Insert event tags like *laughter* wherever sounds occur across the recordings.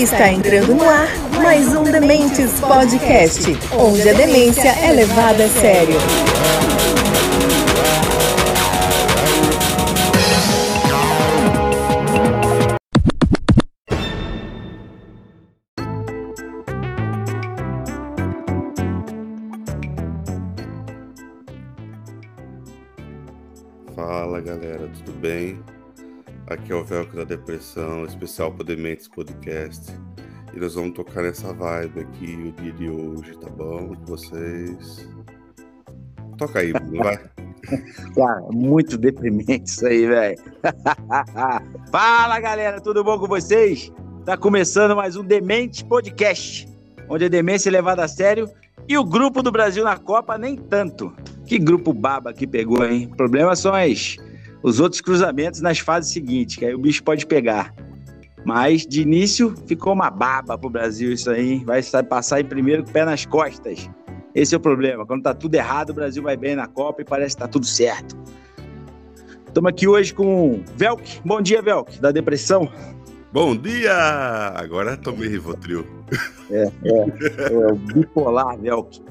Está entrando no ar mais um Dementes Podcast, onde a demência é levada a sério. Fala galera, tudo bem? Aqui é o Velcro da Depressão, especial para Dementes Podcast. E nós vamos tocar nessa vibe aqui o dia de hoje, tá bom? Com vocês. Toca aí, vai. Cara, *laughs* muito deprimente isso aí, velho. *laughs* Fala galera, tudo bom com vocês? Tá começando mais um Demente Podcast, onde a demência é levada a sério e o grupo do Brasil na Copa nem tanto. Que grupo baba que pegou, hein? O problema são as os outros cruzamentos nas fases seguintes, que aí o bicho pode pegar. Mas de início ficou uma baba pro Brasil isso aí. Vai passar em primeiro com o pé nas costas. Esse é o problema. Quando tá tudo errado, o Brasil vai bem na Copa e parece que tá tudo certo. Estamos aqui hoje com Velk. Bom dia, Velk, da depressão. Bom dia! Agora tomei Rivotril. É, é, é o bipolar, Velk.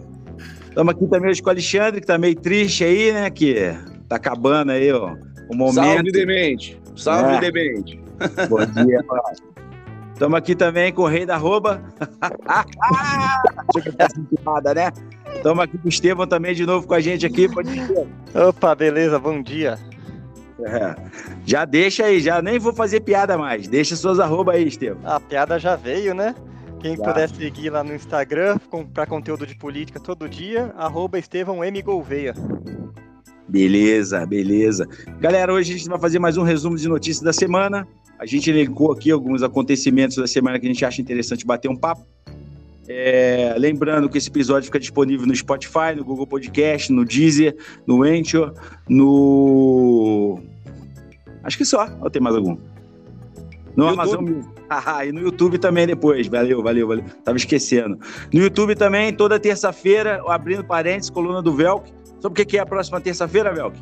Estamos aqui também hoje com o Alexandre, que tá meio triste aí, né? Que tá acabando aí, ó o momento. Salve, Demente! Salve, é. Demente! Bom dia, Estamos aqui também com o rei da arroba. *laughs* Nada, né? Estamos aqui com o Estevão também de novo com a gente aqui. Opa, beleza, bom dia. É. Já deixa aí, já nem vou fazer piada mais. Deixa suas arroba aí, Estevão. A piada já veio, né? Quem já. puder seguir lá no Instagram para conteúdo de política todo dia, arroba Estevão M. Gouveia. Beleza, beleza. Galera, hoje a gente vai fazer mais um resumo de notícias da semana. A gente elencou aqui alguns acontecimentos da semana que a gente acha interessante bater um papo. É, lembrando que esse episódio fica disponível no Spotify, no Google Podcast, no Deezer, no Anchor, no. Acho que só. Ou tem mais algum? No YouTube. Amazon *laughs* Ah, e no YouTube também depois. Valeu, valeu, valeu. Tava esquecendo. No YouTube também, toda terça-feira, abrindo parênteses, coluna do Velk Sobre o que é a próxima terça-feira, Velk?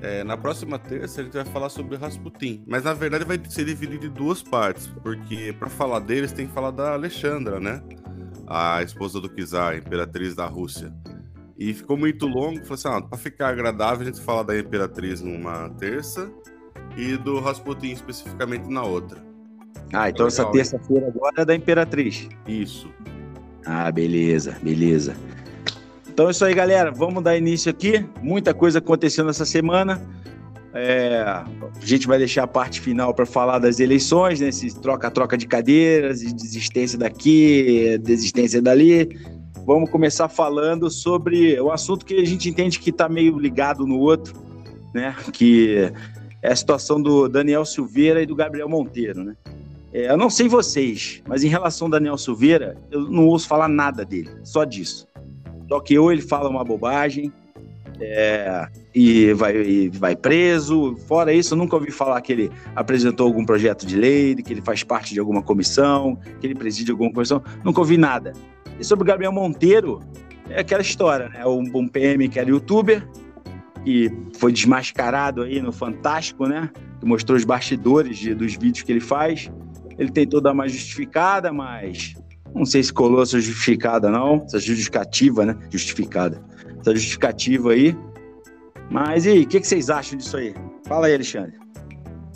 É, na próxima terça a gente vai falar sobre Rasputin, mas na verdade vai ser dividido em duas partes, porque para falar deles tem que falar da Alexandra, né? A esposa do Czar, imperatriz da Rússia. E ficou muito longo, falei assim, ah, para ficar agradável a gente fala da imperatriz numa terça e do Rasputin especificamente na outra. Ah, então essa terça-feira agora é da imperatriz. Isso. Ah, beleza, beleza. Então é isso aí, galera. Vamos dar início aqui. Muita coisa acontecendo essa semana. É, a gente vai deixar a parte final para falar das eleições, né? troca-troca de cadeiras, desistência daqui, desistência dali. Vamos começar falando sobre o assunto que a gente entende que está meio ligado no outro, né? Que é a situação do Daniel Silveira e do Gabriel Monteiro, né? É, eu não sei vocês, mas em relação ao Daniel Silveira, eu não ouço falar nada dele, só disso. Só que ou ele fala uma bobagem é, e, vai, e vai preso. Fora isso, eu nunca ouvi falar que ele apresentou algum projeto de lei, que ele faz parte de alguma comissão, que ele preside alguma comissão. Nunca ouvi nada. E sobre o Gabriel Monteiro, é aquela história, né? Um, PM que era youtuber, e foi desmascarado aí no Fantástico, né? Que mostrou os bastidores de, dos vídeos que ele faz. Ele tentou dar uma justificada, mas não sei se colou essa justificada, não. Essa justificativa, né? Justificada. Essa justificativa aí. Mas e aí, o que, que, vocês acham disso aí? Fala aí, Alexandre.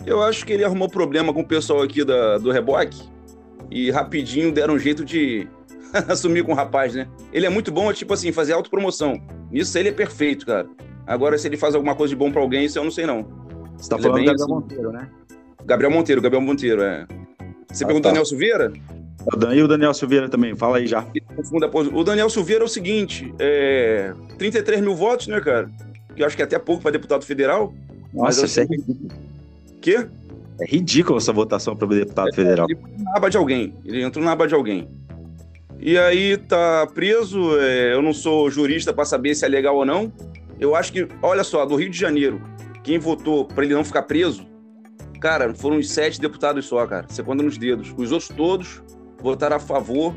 Eu acho que ele arrumou problema com o pessoal aqui da, do reboque e rapidinho deram um jeito de *laughs* assumir com o rapaz, né? Ele é muito bom, tipo assim, fazer autopromoção. Nisso ele é perfeito, cara. Agora, se ele faz alguma coisa de bom para alguém, isso eu não sei, não. Você tá ele falando é Gabriel assim... Monteiro, né? Gabriel Monteiro, Gabriel Monteiro, é. Você ah, perguntou tá. Nelson Vieira? E o Daniel Silveira também, fala aí já. O Daniel Silveira é o seguinte: é... 33 mil votos, né, cara? Que eu acho que é até pouco para deputado federal. Nossa, isso é ridículo. Quê? É ridículo essa votação para deputado é, federal. Ele entrou na aba de alguém. Ele entrou na aba de alguém. E aí tá preso. É... eu não sou jurista para saber se é legal ou não. Eu acho que, olha só, do Rio de Janeiro, quem votou para ele não ficar preso, cara, foram os sete deputados só, cara. Você conta nos dedos. Os outros todos votaram a favor,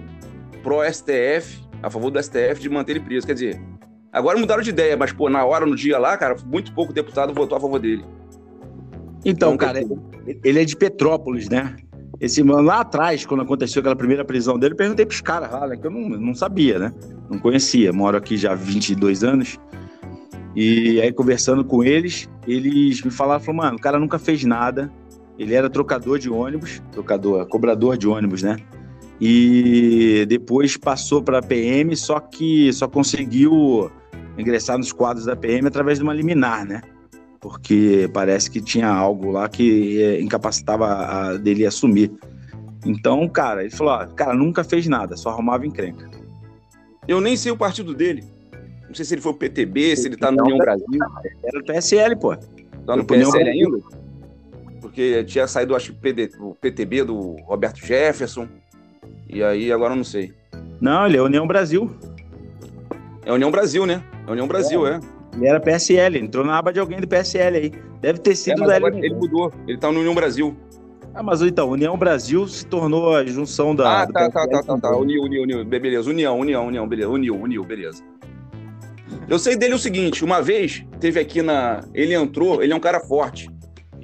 pro STF, a favor do STF de manter ele preso. Quer dizer, agora mudaram de ideia, mas, pô, na hora, no dia lá, cara, muito pouco deputado votou a favor dele. Então, então cara, ele é de Petrópolis, né? esse mano lá atrás, quando aconteceu aquela primeira prisão dele, eu perguntei pros caras lá, né, que eu não, não sabia, né? Não conhecia. Moro aqui já há 22 anos. E aí, conversando com eles, eles me falaram, falaram, mano, o cara nunca fez nada. Ele era trocador de ônibus, trocador, cobrador de ônibus, né? E depois passou para a PM, só que só conseguiu ingressar nos quadros da PM através de uma liminar, né? Porque parece que tinha algo lá que incapacitava a, dele assumir. Então, cara, ele falou: ó, cara, nunca fez nada, só arrumava encrenca. Eu nem sei o partido dele. Não sei se ele foi o PTB, se ele tá no União Brasil. Era o PSL, pô. Tá no PSL ainda? Porque tinha saído, acho, o PTB do Roberto Jefferson. E aí, agora eu não sei. Não, ele é União Brasil. É União Brasil, né? É União Brasil, é. é. Ele era PSL, entrou na aba de alguém do PSL aí. Deve ter sido é, da Ele mudou, ele tá no União Brasil. Ah, mas então, União Brasil se tornou a junção da. Ah, tá, tá, tá, tá, tá. União, União, União. Beleza, União, União, União, beleza. União, União, beleza. Eu sei dele o seguinte: uma vez teve aqui na. Ele entrou, ele é um cara forte.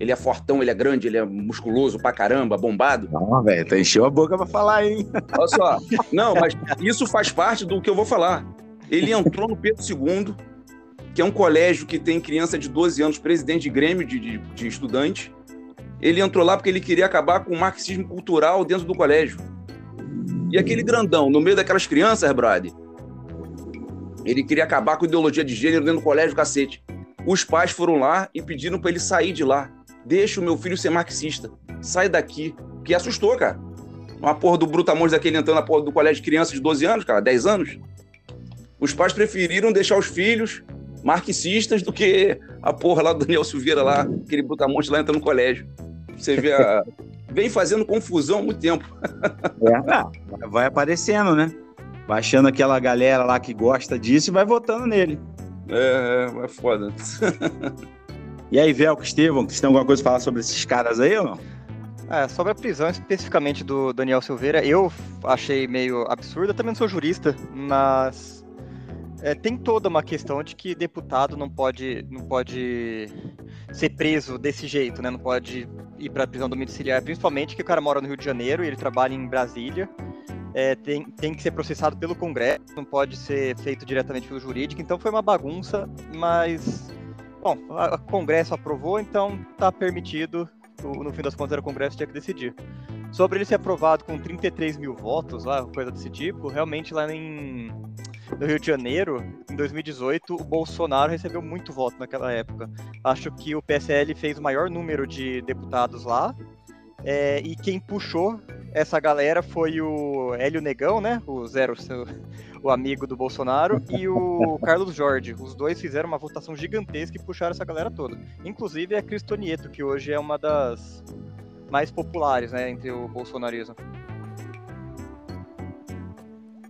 Ele é fortão, ele é grande, ele é musculoso pra caramba, bombado. Não, velho, tá encheu a boca pra falar, hein? Olha só. Não, mas isso faz parte do que eu vou falar. Ele entrou no Pedro II, que é um colégio que tem criança de 12 anos, presidente de grêmio de, de, de estudante. Ele entrou lá porque ele queria acabar com o marxismo cultural dentro do colégio. E aquele grandão, no meio daquelas crianças, brother, ele queria acabar com a ideologia de gênero dentro do colégio, cacete. Os pais foram lá e pediram para ele sair de lá. Deixa o meu filho ser marxista. Sai daqui. Que assustou, cara. Uma porra do brutamonte daquele entrando na porra do colégio de criança de 12 anos, cara, 10 anos. Os pais preferiram deixar os filhos marxistas do que a porra lá do Daniel Silveira lá, aquele brutamonte lá entrando no colégio. Você vê a... *laughs* Vem fazendo confusão há muito tempo. É, vai aparecendo, né? Vai achando aquela galera lá que gosta disso e vai votando nele. É, é, é foda. *laughs* E aí, Velco, Estevão, você tem alguma coisa para falar sobre esses caras aí ou não? É, sobre a prisão especificamente do Daniel Silveira, eu achei meio absurda. Também não sou jurista, mas é, tem toda uma questão de que deputado não pode, não pode ser preso desse jeito, né? Não pode ir para prisão domiciliar, principalmente que o cara mora no Rio de Janeiro e ele trabalha em Brasília. É, tem, tem que ser processado pelo Congresso, não pode ser feito diretamente pelo jurídico. Então foi uma bagunça, mas Bom, o Congresso aprovou, então está permitido. No fim das contas, era o Congresso que tinha que decidir. Sobre ele ser aprovado com 33 mil votos, lá, coisa desse tipo, realmente lá em, no Rio de Janeiro, em 2018, o Bolsonaro recebeu muito voto naquela época. Acho que o PSL fez o maior número de deputados lá. É, e quem puxou essa galera foi o Hélio Negão, né? O zero, o amigo do Bolsonaro, e o *laughs* Carlos Jorge. Os dois fizeram uma votação gigantesca e puxaram essa galera toda. Inclusive a Cristonieto, que hoje é uma das mais populares, né, entre o bolsonarismo.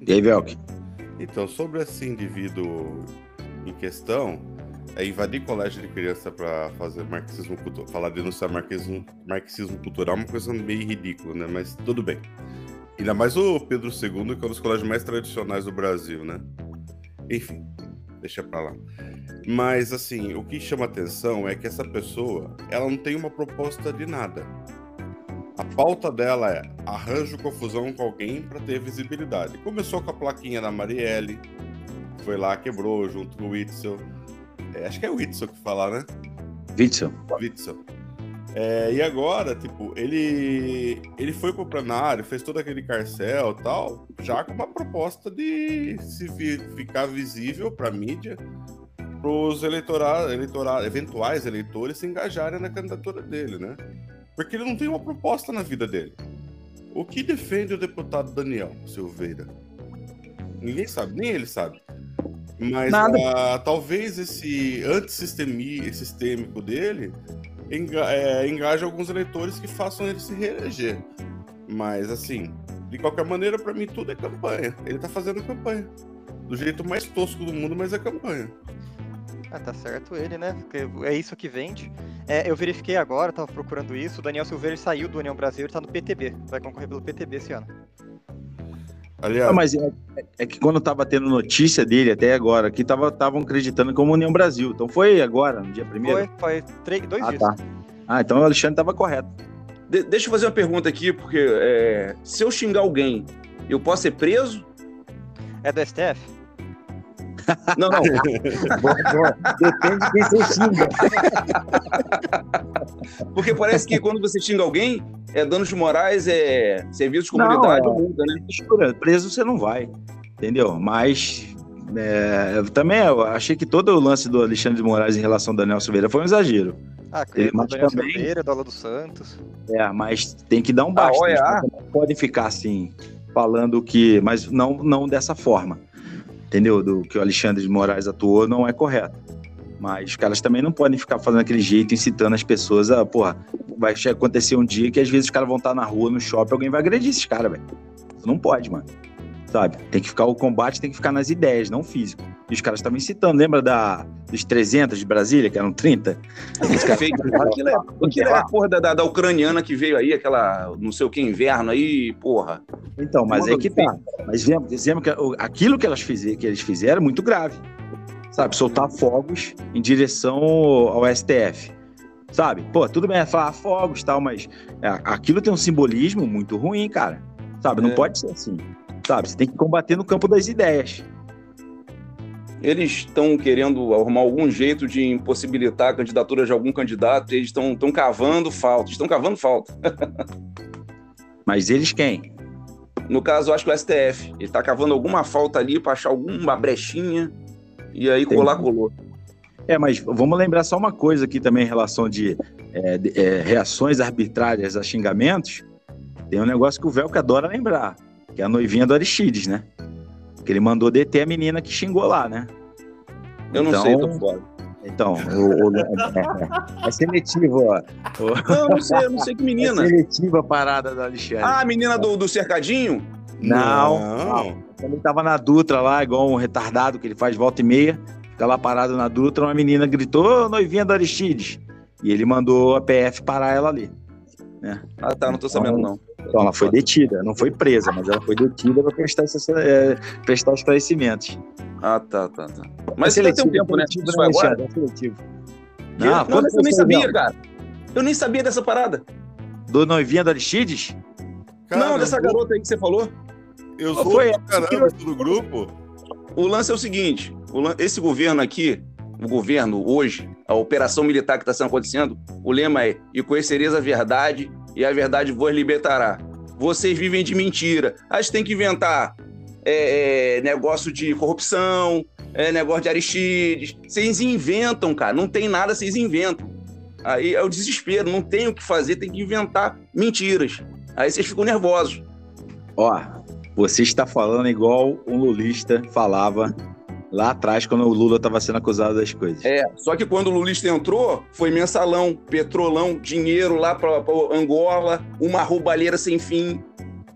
Dave Elk. Então, sobre esse indivíduo em questão, é invadir colégio de criança para fazer marxismo cultural, falar denunciar marxismo, marxismo cultural, é uma coisa meio ridícula, né? Mas tudo bem. Ainda mais o Pedro II, que é um dos colégios mais tradicionais do Brasil, né? Enfim, deixa pra lá. Mas, assim, o que chama atenção é que essa pessoa, ela não tem uma proposta de nada. A pauta dela é arranjo confusão com alguém para ter visibilidade. Começou com a plaquinha da Marielle, foi lá, quebrou junto com o Witzel. É, acho que é o Witzel que fala, né? Witzel. Witzel. É, e agora, tipo, ele ele foi pro plenário, fez todo aquele carcel tal, já com uma proposta de se ficar visível para mídia, para os eleitorais, eleitorais, eventuais eleitores se engajarem na candidatura dele, né? Porque ele não tem uma proposta na vida dele. O que defende o deputado Daniel Silveira? Ninguém sabe, nem ele sabe. Mas uh, talvez esse antissistêmico dele enga é, engaja alguns eleitores que façam ele se reeleger. Mas, assim, de qualquer maneira, para mim tudo é campanha. Ele tá fazendo campanha. Do jeito mais tosco do mundo, mas é campanha. Ah, tá certo ele, né? Porque é isso que vende. É, eu verifiquei agora, tava procurando isso. O Daniel Silveira saiu do União Brasil e tá no PTB. Vai concorrer pelo PTB esse ano. Aliás. Não, mas é, é, que quando tava tendo notícia dele até agora, aqui estavam acreditando como União Brasil. Então foi agora, no dia primeiro? Foi, foi três, dois ah, dias. Tá. Ah, então o Alexandre tava correto. de- deixa eu fazer uma pergunta aqui, porque é, se eu xingar alguém, eu posso ser preso? É do STF? Não, não. *laughs* Boa, boa. Depende de quem você xinga. Porque parece que quando você xinga alguém, é danos morais, é serviço de comunidade, Não, é. né? Mistura, preso você não vai, entendeu? Mas é, eu também eu achei que todo o lance do Alexandre de Moraes em relação ao Daniel Silveira foi um exagero. Ah, Ele do mas Daniel também- Silveira, do Alan dos Santos. É, mas tem que dar um basta. A Eles OEA? não podem ficar assim, falando que. Mas não, não dessa forma. Entendeu? Do que o Alexandre de Moraes atuou não é correto. Mas os caras também não podem ficar fazendo aquele jeito, incitando as pessoas a, porra, vai acontecer um dia que às vezes os caras vão estar na rua, no shopping, alguém vai agredir esses caras, velho. Não pode, mano. Sabe? Tem que ficar, o combate tem que ficar nas ideias, não físico. E os caras estavam incitando, lembra da, dos 300 de Brasília, que eram 30? Os caras- Fake. Aquilo é, aquilo é a porra da, da, ucraniana que veio aí, aquela não sei o que, inverno aí, porra. Então, mas é que tá. Mas vemos, dizemos que aquilo que, elas fizeram, que eles fizeram é muito grave. Sabe? Soltar fogos em direção ao STF. Sabe? Pô, tudo bem falar fogos e tal, mas é, aquilo tem um simbolismo muito ruim, cara. Sabe? Não É. pode ser assim. Sabe? Você tem que combater no campo das ideias. Eles estão querendo arrumar algum jeito de impossibilitar a candidatura de algum candidato, eles estão cavando falta, estão cavando falta. *laughs* Mas eles quem? No caso, acho que o STF, ele tá cavando alguma falta ali para achar alguma brechinha e aí Entendi. colar colou. É, mas vamos lembrar só uma coisa aqui também em relação de, é, de- é, reações arbitrárias a xingamentos. Tem um negócio que o Velco adora lembrar, que é a noivinha do Aristides, né? Que ele mandou deter a menina que xingou lá, né? Eu não Então- sei, tô fora. Então, *laughs* o, o- é, é seletivo, ó. Não, não sei, eu não sei que É menina. seletiva a parada do Alexandre. Ah, a menina do, do cercadinho? não, Não. Quando ele tava na Dutra lá, igual um retardado que ele faz volta e meia, fica lá parado na Dutra, uma menina gritou, ô, noivinha do Aristides. E ele mandou a PF parar ela ali. Ah, tá, não tô sabendo não. Então ela foi detida, não foi presa, mas ela foi detida para prestar, esse- é, prestar esclarecimentos. Ah, tá, tá, tá. É Mas ainda tem um tempo, né? seletivo, Isso foi agora? É seletivo. Que? Não, Não, mas eu nem foi sabia, legal? cara. Eu nem sabia dessa parada. Do noivinha do Aristides? Cara, não, dessa eu- garota aí que você falou. Eu sou foi? pra caramba do grupo. O lance é o seguinte: o lan- esse governo aqui, o governo hoje, a operação militar que está acontecendo, o lema é: e conhecereis a verdade, e a verdade vos libertará. Vocês vivem de mentira. Aí você tem que inventar é, é, negócio de corrupção, é, negócio de Aristides. Vocês inventam, cara. Não tem nada, vocês inventam. Aí é o desespero, não tem o que fazer, tem que inventar mentiras. Aí vocês ficam nervosos. Ó, você está falando igual um lulista falava lá atrás, quando o Lula estava sendo acusado das coisas. É, só que quando o Lulista entrou, foi mensalão, petrolão, dinheiro lá pra Angola, uma roubalheira sem fim.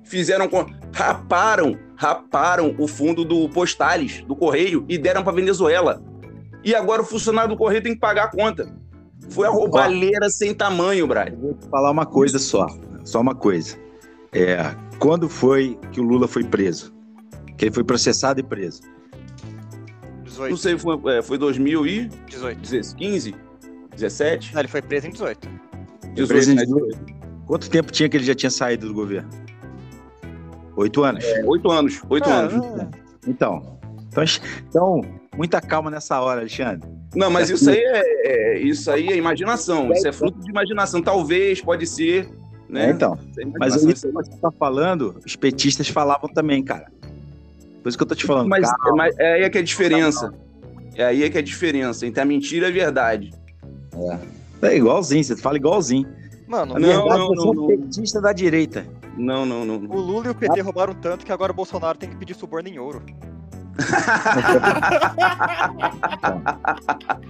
Fizeram. com- Raparam, raparam o fundo do Postales, do Correio, e deram pra Venezuela. E agora o funcionário do Correio tem que pagar a conta. Foi a roubalheira sem tamanho, Brad. Vou te falar uma coisa só, só uma coisa. É, quando foi que o Lula foi preso? Que ele foi processado e preso? 18. Não sei, foi, é, foi 18. 2015? 17? Não, ele foi preso em 18. 18, Preso em né? 18. Quanto tempo tinha que ele já tinha saído do governo? Oito anos. Oito anos, oito É, anos. é. Então, então, então, muita calma nessa hora, Alexandre. Não, mas isso aí é, é- isso aí é imaginação. Isso é fruto de imaginação. Talvez, pode ser, né? É, então, é mas isso que você está falando, os petistas falavam também, cara. Por isso que eu tô te falando. Mas, mas é aí é que é a diferença. É aí é que é a diferença entre a mentira e a verdade. É igualzinho, você fala igualzinho. Mano, Na Não, verdade, não, você não, é não. petista da direita. Não, não, não. o. Lula e o PT roubaram tanto que agora o Bolsonaro tem que pedir suborno em ouro. *laughs*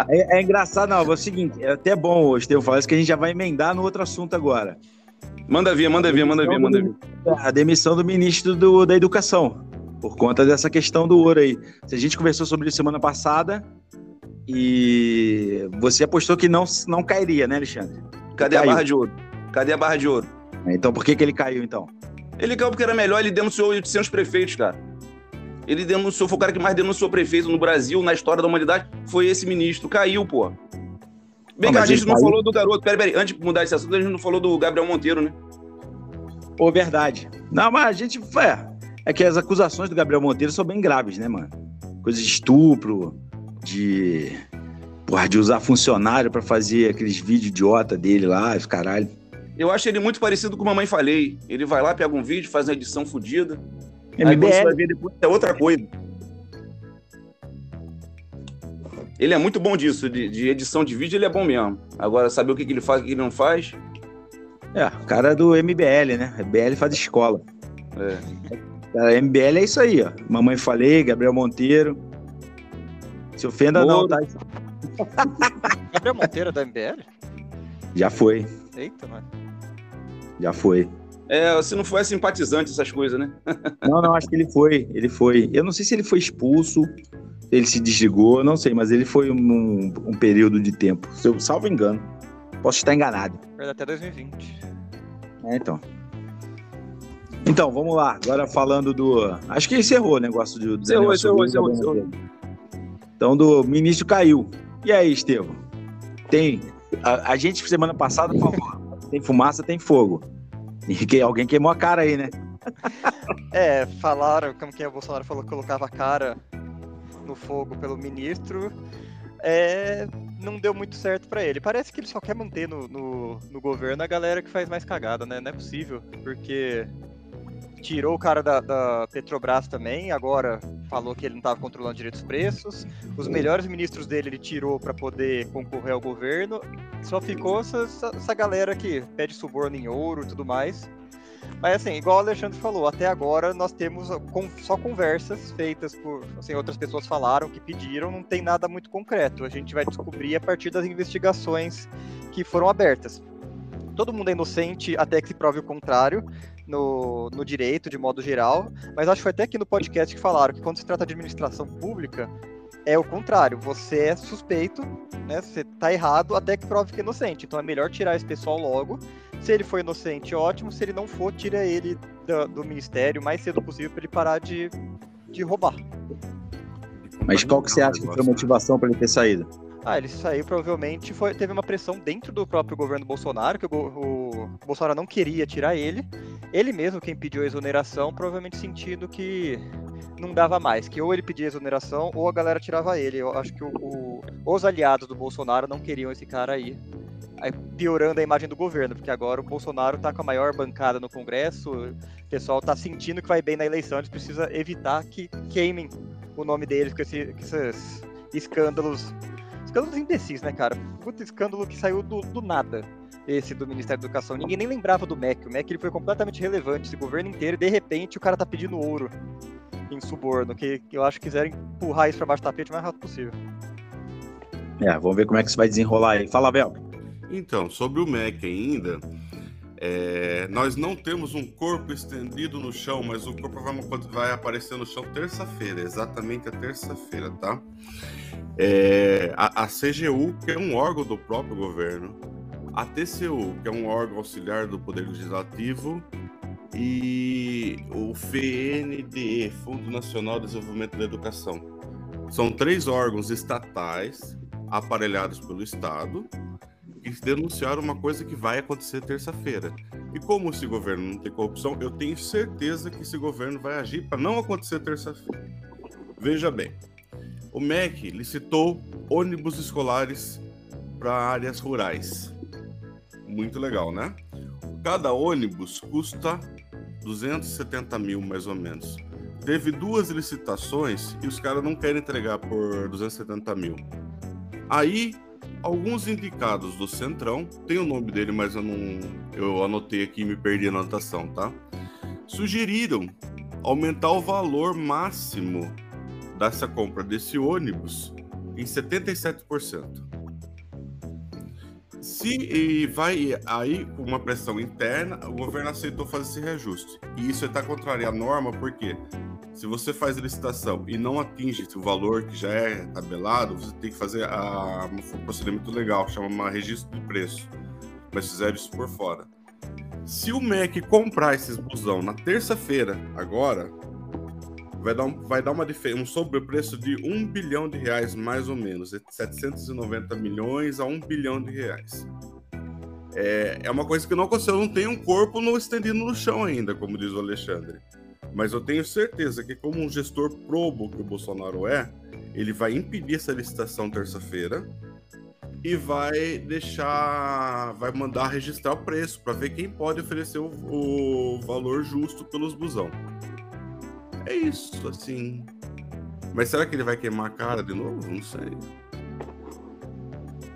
É, é engraçado, não, é o seguinte, é até bom o Estevão falar isso, que a gente já vai emendar no outro assunto agora. Manda ver, manda ver, manda ver, manda ver. A demissão do ministro do- da Educação, por conta dessa questão do ouro aí. A gente conversou sobre isso semana passada e você apostou que não, não cairia, né, Alexandre? Cadê a Caiu. barra de ouro? Cadê a barra de ouro? Então por que, que ele caiu, então? Ele caiu porque era melhor, ele denunciou 800 prefeitos, cara. Ele denunciou, foi o cara que mais denunciou prefeito no Brasil, na história da humanidade, foi esse ministro. Caiu, pô. Vem Ah, cá, a gente não caiu. falou do garoto. Peraí, peraí. Antes de mudar esse assunto, a gente não falou do Gabriel Monteiro, né? Pô, verdade. Não, mas a gente. É, é que as acusações do Gabriel Monteiro são bem graves, né, mano? Coisa de estupro, de. Porra, de usar funcionário pra fazer aqueles vídeos idiota dele lá, os caralho. Eu acho ele muito parecido com o Mamãe Falei. Ele vai lá, pega um vídeo, faz uma edição fodida. Aí quando você vai MBL. ver depois é outra coisa. Ele é muito bom disso, de, de edição de vídeo, ele é bom mesmo. Agora, saber o que, que ele faz e o que ele não faz, É, o cara é do MBL, né? MBL faz escola. é. Cara, MBL é isso aí, ó. Mamãe falei, Gabriel Monteiro. Se ofenda não, Moro. tá? *laughs* Gabriel Monteiro é da MBL? Já foi, Eita, mano. já foi. É, se não for é simpatizante essas coisas, né? *laughs* Não, não, acho que ele foi. Ele foi. Eu não sei se ele foi expulso, se ele se desligou, eu não sei, mas ele foi um, um período de tempo. Se eu salvo engano. Posso estar enganado. Até 2020. É, então. Então, vamos lá. Agora falando do. Acho que encerrou o negócio do. Encerrou, encerrou, Silveira, encerrou. Então, do ministro caiu. E aí, Estevam? Tem. A, a gente, semana passada, falou: tem fumaça, tem fogo. E que, alguém queimou a cara aí, né? *laughs* É, falaram, como que é, o Bolsonaro falou que colocava a cara no fogo pelo ministro. É, não deu muito certo pra ele. Parece que ele só quer manter no, no, no governo a galera que faz mais cagada, né? Não é possível, porque tirou o cara da, da Petrobras também, agora falou que ele não estava controlando direito os preços. Os melhores ministros dele ele tirou pra poder concorrer ao governo. Só ficou essa, essa, galera que pede suborno em ouro e tudo mais. Mas assim, igual o Alexandre falou, até agora nós temos só conversas feitas por, assim, outras pessoas falaram que pediram, não tem nada muito concreto. A gente vai descobrir a partir das investigações que foram abertas. Todo mundo é inocente até que se prove o contrário no, no direito, de modo geral, mas acho que foi até aqui no podcast que falaram que quando se trata de administração pública, é o contrário, você é suspeito, né? Você tá errado até que prove que é inocente. Então é melhor tirar esse pessoal logo. Se ele for inocente, ótimo. Se ele não for, tira ele do, do ministério o mais cedo possível para ele parar de, de roubar. Mas qual que você acha que foi a motivação para ele ter saído? Ah, ele saiu provavelmente foi, teve uma pressão dentro do próprio governo Bolsonaro, que o, o Bolsonaro não queria tirar ele. Ele mesmo quem pediu a exoneração, provavelmente sentindo que não dava mais, que ou ele pedia exoneração ou a galera tirava ele. Eu acho que o- o- os aliados do Bolsonaro não queriam esse cara aí. Aí piorando a imagem do governo, porque agora o Bolsonaro tá com a maior bancada no Congresso, o pessoal tá sentindo que vai bem na eleição, eles precisam evitar que queimem o nome deles com, esse- com esses escândalos escândalos imbecis, né, cara? Puta escândalo que saiu do, do nada, esse do Ministério da Educação. Ninguém nem lembrava do MEC. O MEC ele foi completamente relevante, esse governo inteiro, e de repente o cara tá pedindo ouro em suborno, que, que eu acho que quiserem empurrar isso pra baixo do tapete o mais rápido possível. É, vamos ver como é que isso vai desenrolar aí. Fala, Bel. Então, sobre o MEC ainda, é, nós não temos um corpo estendido no chão, mas o corpo vai, vai aparecer no chão terça-feira, exatamente a terça-feira, tá? É, a, a CGU, que é um órgão do próprio governo, a TCU, que é um órgão auxiliar do Poder Legislativo, e o FNDE, Fundo Nacional de Desenvolvimento da Educação. São três órgãos estatais aparelhados pelo Estado que denunciaram uma coisa que vai acontecer terça-feira. E como esse governo não tem corrupção, eu tenho certeza que esse governo vai agir para não acontecer terça-feira. Veja bem, o MEC licitou ônibus escolares para áreas rurais. Muito legal, né? Cada ônibus custa 270 mil, mais ou menos. Teve duas licitações e os caras não querem entregar por 270 mil. Aí, alguns indicados do Centrão, tem o nome dele, mas eu não. Eu anotei aqui e me perdi na anotação, tá? Sugeriram aumentar o valor máximo dessa compra desse ônibus em 77%. Se e vai aí com uma pressão interna, o governo aceitou fazer esse reajuste. E isso está contrario à norma, porque se você faz licitação e não atinge o valor que já é tabelado, você tem que fazer a, um procedimento legal, chama registro de preço. Mas fizeram isso por fora. Se o MEC comprar esses busão na terça-feira, agora, vai dar, um, vai dar uma, um sobrepreço de 1 bilhão de reais, mais ou menos, de 790 milhões a 1 bilhão de reais. É, é uma coisa que não aconteceu, não tem um corpo no estendido no chão ainda, como diz o Alexandre. Mas eu tenho certeza que, como um gestor probo que o Bolsonaro é, ele vai impedir essa licitação terça-feira e vai deixar, vai mandar registrar o preço para ver quem pode oferecer o, o, valor justo pelos busão. É isso, assim. Mas será que ele vai queimar a cara de novo? Não sei.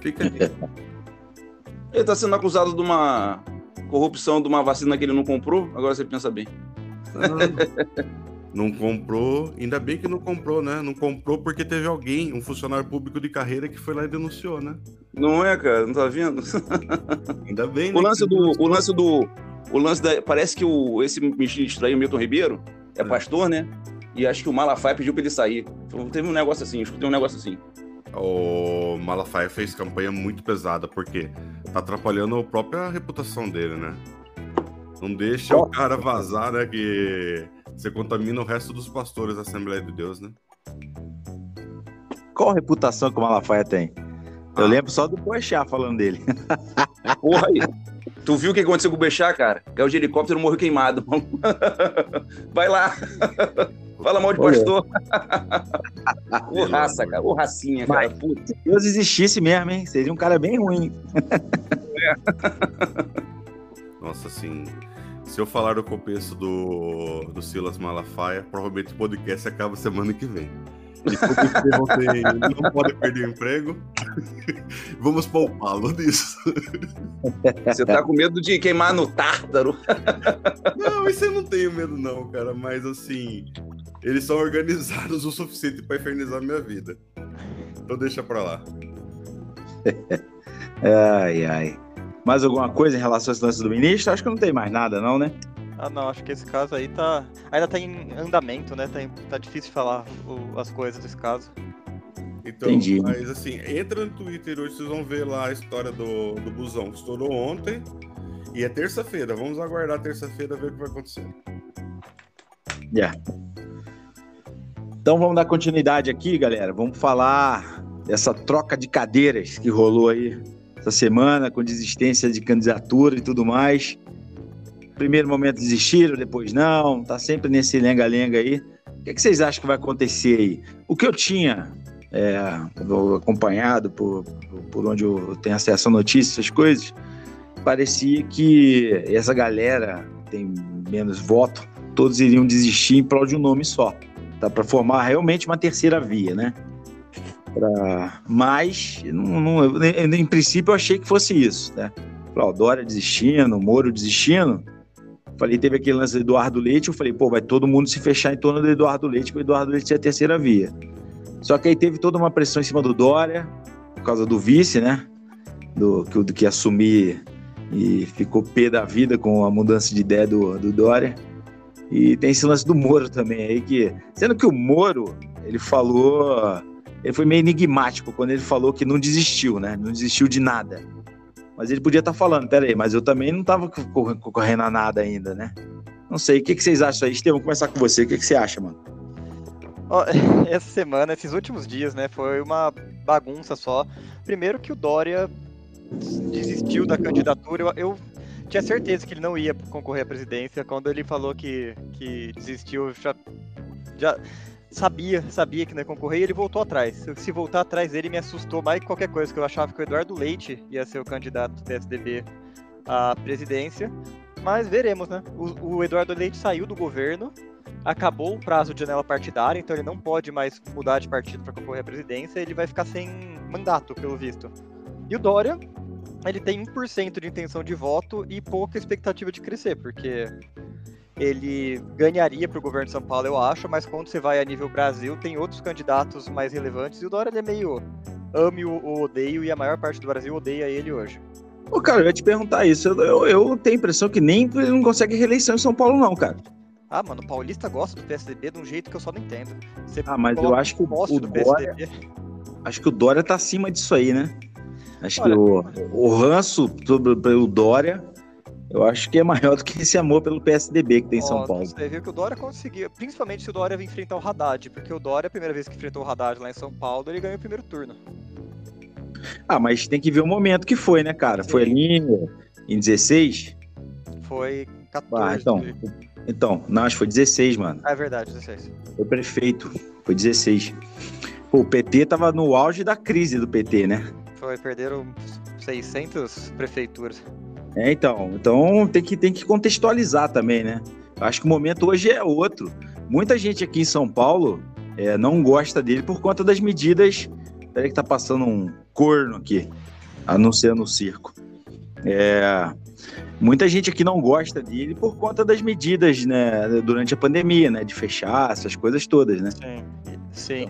Fica aí. *laughs* Ele está sendo acusado de uma corrupção de uma vacina que ele não comprou. Agora você pensa bem. *laughs* Não comprou, ainda bem que não comprou, né? Não comprou porque teve alguém, um funcionário público de carreira, que foi lá e denunciou, né? Não é, cara? Não tá vendo? *laughs* Ainda bem, né? O lance do. O lance do. O lance da. Parece que o, esse ministro aí, o Milton Ribeiro, é, é. pastor, né? E acho que o Malafaia pediu pra ele sair. Então, teve um negócio assim, escutei um negócio assim. O Malafaia fez campanha muito pesada, porque tá atrapalhando a própria reputação dele, né? Não deixa o cara vazar, né? Que você contamina o resto dos pastores da Assembleia de Deus, né? Qual a reputação que o Malafaia tem? Eu ah. lembro só do Boechat falando dele. *laughs* Porra aí. Tu viu o que aconteceu com o Bechá, cara? Caiu de helicóptero morreu queimado. *laughs* Vai lá. *laughs* Fala mal de pastor. Ô raça, cara. Ô racinha, cara. Puta. Se Deus existisse mesmo, hein? Seria um cara bem ruim. Nossa, assim. Se eu falar o começo do, do Silas Malafaia, provavelmente o podcast acaba semana que vem. E você não pode perder o emprego, *laughs* vamos poupá-lo disso. *laughs* Você tá com medo de queimar no tártaro? *laughs* Não, isso eu não tenho medo, não, cara. Mas assim, eles são organizados o suficiente para infernizar minha vida. Então deixa pra lá. ai, ai. Mais alguma coisa em relação esse lance do ministro? Acho que não tem mais nada, não, né? Ah, não, acho que esse caso aí tá. Ainda tá em andamento, né? Tá, tá difícil de falar o, as coisas desse caso. Então, Entendi. mas assim, entra no Twitter hoje, vocês vão ver lá a história do, do busão que estourou ontem. E é terça-feira. Vamos aguardar terça-feira ver o que vai acontecer. Yeah. Então vamos dar continuidade aqui, galera. Vamos falar dessa troca de cadeiras que rolou aí essa semana, com desistência de candidatura e tudo mais. Primeiro momento desistiram, depois não, tá sempre nesse lenga-lenga aí. O que, é que, vocês acham que vai acontecer aí? O que eu tinha é, acompanhado por, por onde eu tenho acesso a notícias, essas coisas, parecia que essa galera tem menos voto, todos iriam desistir em prol de um nome só. Tá para formar realmente uma terceira via, né? Pra... Mas, não, não, em princípio, eu achei que fosse isso, né? Falei, Dória desistindo, Moro desistindo. Falei, teve aquele lance do Eduardo Leite, eu falei, pô, vai todo mundo se fechar em torno do Eduardo Leite, porque o Eduardo Leite é a terceira via. Só que aí teve toda uma pressão em cima do Dória, por causa do vice, né? Do, que, do que assumir e ficou pé da vida com a mudança de ideia do, do Dória. E tem esse lance do Moro também aí, que. Sendo que o Moro, ele falou ele foi meio enigmático quando ele falou que não desistiu, né? Não desistiu de nada. Mas ele podia estar tá falando, peraí, mas eu também não estava correndo a nada ainda, né? Não sei, o que, que vocês acham aí? Estevam, vou começar com você. O que, que você acha, mano? *laughs* Essa semana, esses últimos dias, né, foi uma bagunça só. Primeiro que o Dória desistiu da candidatura. Eu, eu tinha certeza que ele não ia concorrer à presidência. Quando ele falou que, que desistiu, já, já sabia, sabia que não ia concorrer e ele voltou atrás. Se voltar atrás dele me assustou mais que qualquer coisa, que eu achava que o Eduardo Leite ia ser o candidato do PSDB à presidência. Mas veremos, né? O, o Eduardo Leite saiu do governo, acabou o prazo de janela partidária, então ele não pode mais mudar de partido para concorrer à presidência, ele vai ficar sem mandato, pelo visto. E o Dória, ele tem 1% de intenção de voto e pouca expectativa de crescer, porque ele ganharia para o governo de São Paulo, eu acho, mas quando você vai a nível Brasil, tem outros candidatos mais relevantes, e o Dória é meio ame ou odeio, e a maior parte do Brasil odeia ele hoje. Ô, cara, eu ia te perguntar isso. Eu, eu, eu tenho a impressão que nem ele não consegue reeleição em São Paulo, não, cara. Ah, mano, o paulista gosta do PSDB de um jeito que eu só não entendo. Você ah, mas eu acho que o, o Dória... Acho que o Dória tá acima disso aí, né? Acho Olha, que o, o ranço sobre o Dória Eu acho que é maior do que esse amor pelo PSDB que tem em São Ó, Paulo. Você viu que o Dória conseguiu, principalmente se o Dória enfrentar o Haddad, porque o Dória, a primeira vez que enfrentou o Haddad lá em São Paulo, ele ganhou o primeiro turno. Ah, mas tem que ver o momento que foi, né, cara? Foi Sim. ali em 16? Foi 14. Ah, então. Então, não, acho que foi 16, mano. Ah, é verdade, 16. Foi prefeito. Foi 16. Pô, o PT tava no auge da crise do PT, né? Foi, perderam 600 prefeituras. É, então. Então tem que, tem que contextualizar também, né? Acho que o momento hoje é outro. Muita gente aqui em São Paulo é, não gosta dele por conta das medidas. Peraí que tá passando um corno aqui, anunciando o circo. É, muita gente aqui não gosta dele por conta das medidas, né, durante a pandemia, né, de fechar essas coisas todas, né? Sim. Sim.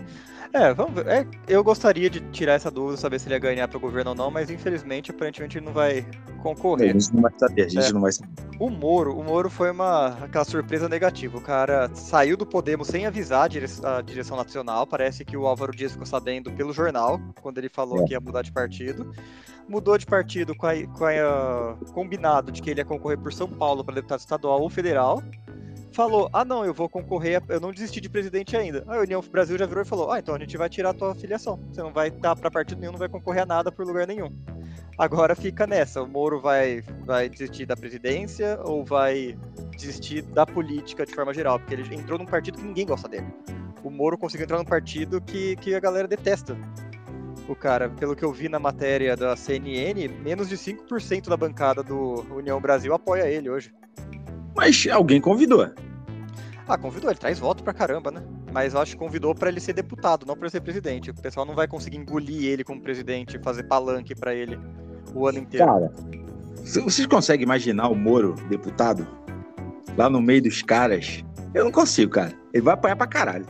É, vamos ver. É, eu gostaria de tirar essa dúvida, saber se ele ia ganhar para o governo ou não, mas infelizmente, aparentemente, ele não vai A concorrer. gente não vai saber, a gente É. não vai saber. O Moro, o Moro foi uma aquela surpresa negativa. O cara saiu do Podemos sem avisar a, dire- a direção nacional. Parece que o Álvaro Dias ficou sabendo pelo jornal, quando ele falou É. que ia mudar de partido. Mudou de partido com a, com a- combinado de que ele ia concorrer por São Paulo para deputado estadual ou federal. Falou, ah não, eu vou concorrer, eu não desisti de presidente ainda. A União Brasil já virou e falou, ah, então a gente vai tirar a tua filiação. Você não vai estar para partido nenhum, não vai concorrer a nada por lugar nenhum. Agora fica nessa, o Moro vai, vai desistir da presidência ou vai desistir da política de forma geral, porque ele entrou num partido que ninguém gosta dele. O Moro conseguiu entrar num partido que, que a galera detesta. O cara, pelo que eu vi na matéria da CNN, menos de 5% da bancada do União Brasil apoia ele hoje. Mas alguém convidou. Ah, convidou, ele traz voto pra caramba, né? Mas eu acho que convidou pra ele ser deputado, não pra ele ser presidente. O pessoal não vai conseguir engolir ele como presidente, fazer palanque pra ele o ano inteiro. Cara, vocês conseguem imaginar o Moro, deputado, lá no meio dos caras? Eu não consigo, cara. Ele vai apanhar pra caralho.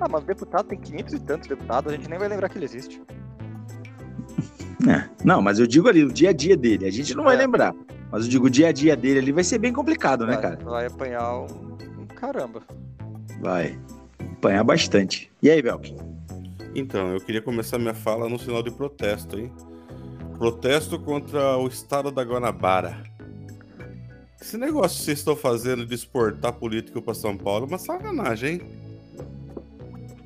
Ah, mas deputado tem 500 e tantos deputados, a gente nem vai lembrar que ele existe. É. Não, mas eu digo ali, o dia a dia dele. A gente não vai É. lembrar. Mas eu digo, o dia a dia dele ali vai ser bem complicado, né, vai, cara? vai apanhar um, um caramba. Vai. Apanhar bastante. E aí, Belkin? Então, eu queria começar minha fala no sinal de protesto, hein? Protesto contra o estado da Guanabara. Esse negócio que vocês estão fazendo de exportar político para São Paulo é uma sacanagem, hein?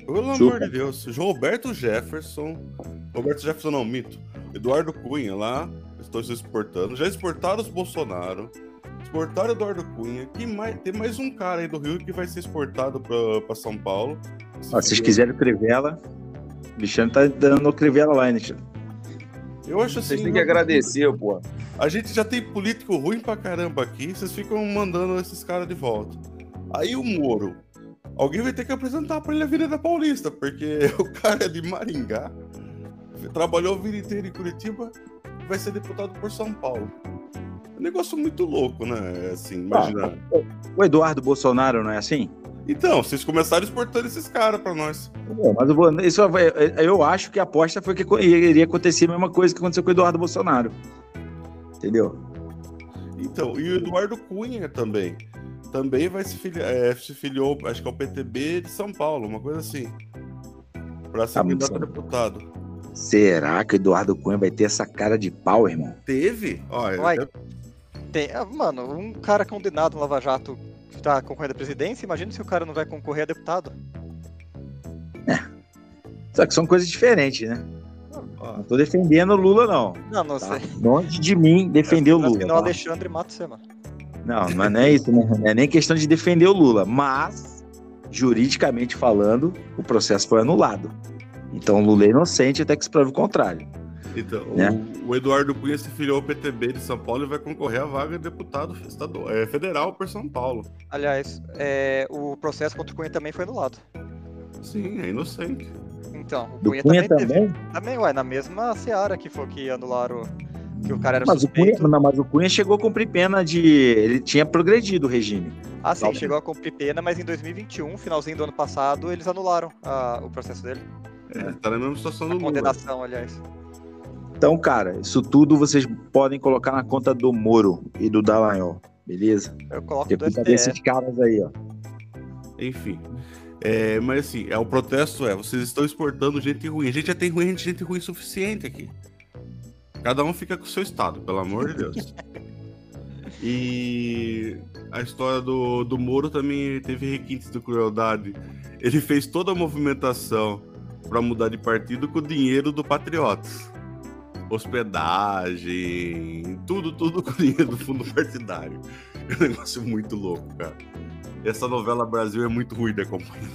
Pelo Chupa. amor de Deus. João Roberto Jefferson. Roberto Jefferson não, mito. Eduardo Cunha lá. Estou se exportando. Já exportaram os Bolsonaro. Exportaram Eduardo Cunha. Que mais, tem mais um cara aí do Rio que vai ser exportado para São Paulo. Ó, se vocês quiserem o Crivella, o Alexandre tá dando o Crivella lá, hein, Alexandre? Eu acho assim. Vocês têm que agradecer, pô. A gente já tem político ruim pra caramba aqui, vocês ficam mandando esses caras de volta. Aí o Moro. Alguém vai ter que apresentar pra ele a Avenida Paulista, porque *laughs* o cara é de Maringá, trabalhou a vida inteira em Curitiba vai ser deputado por São Paulo. É um negócio muito louco, né? Assim, imagina. O Eduardo Bolsonaro não é assim? Então, vocês começaram exportando esses caras pra nós. Bom, Mas eu, isso vai- eu acho que a aposta foi que iria acontecer a mesma coisa que aconteceu com o Eduardo Bolsonaro. Entendeu? Então, e o Eduardo Cunha também. Também vai se filiar, é, se filiou, acho que é o PTB de São Paulo, uma coisa assim. Pra ser Ah, candidato a deputado. Será que o Eduardo Cunha vai ter essa cara de pau, irmão? Teve? Ó, eu Vai. Tem, ah, mano, um cara condenado no Lava Jato que tá concorrendo à presidência, imagina se o cara não vai concorrer a deputado. Só que são coisas diferentes, né? ó, Não tô defendendo o Lula, não. Não, não Tá? sei. Longe de mim defender o Mas Lula. senão tá? Alexandre mata você, mano. Não, não é isso, né? Não é nem questão de defender o Lula, mas, juridicamente falando, o processo foi anulado. Então o Lula é inocente até que se prove o contrário. então, Né? o, o Eduardo Cunha se filiou ao PTB de São Paulo e vai concorrer à vaga de deputado estadual, é, federal por São Paulo. Aliás, é, o processo contra o Cunha também foi anulado. Sim, é inocente. Então, o Cunha, Cunha também, também? teve. Também, ué, na mesma seara que foi que anularam que o cara era Mas o, Cunha, não, mas o Cunha chegou a cumprir pena de. Ele tinha progredido o regime. Ah, sim, Não. chegou a cumprir pena, mas em 2021, finalzinho do ano passado, eles anularam a- o processo dele. É, tá na mesma situação do A Lula. condenação, aliás. Então, cara, isso tudo vocês podem colocar na conta do Moro e do Dallagnol, beleza? Eu coloco Porque do STF. desses caras aí, ó. Enfim. É, mas assim, é, o protesto é, vocês estão exportando gente ruim. A gente já tem ruim, gente ruim suficiente aqui. Cada um fica com o seu estado, pelo amor de Deus. *laughs* E a história do, do Moro também teve requintes de crueldade. Ele fez toda a movimentação para mudar de partido com o dinheiro do Patriotas. Hospedagem, tudo, tudo com o dinheiro do fundo partidário. É um negócio muito louco, cara. Essa novela Brasil é muito ruim de acompanhar.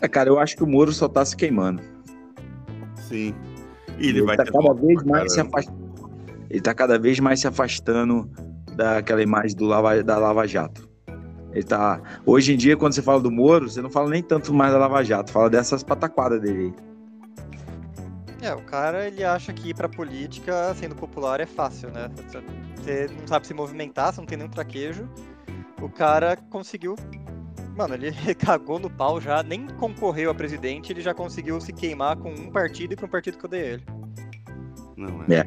É, cara, eu acho que o Moro só tá se queimando. Sim. E ele, Ele vai tá ter cada vez mais se afastando. Ele tá cada vez mais se afastando daquela imagem do Lava, da Lava Jato. Ele tá. Hoje em dia, quando você fala do Moro, você não fala nem tanto mais da Lava Jato, fala dessas pataquadas dele aí. É, o cara, ele acha que ir pra política, sendo popular, é fácil, né? Você não sabe se movimentar, você não tem nenhum traquejo. O cara conseguiu... Mano, ele *laughs* cagou no pau já, nem concorreu a presidente, ele já conseguiu se queimar com um partido e com o partido que eu dei ele. Não é. É.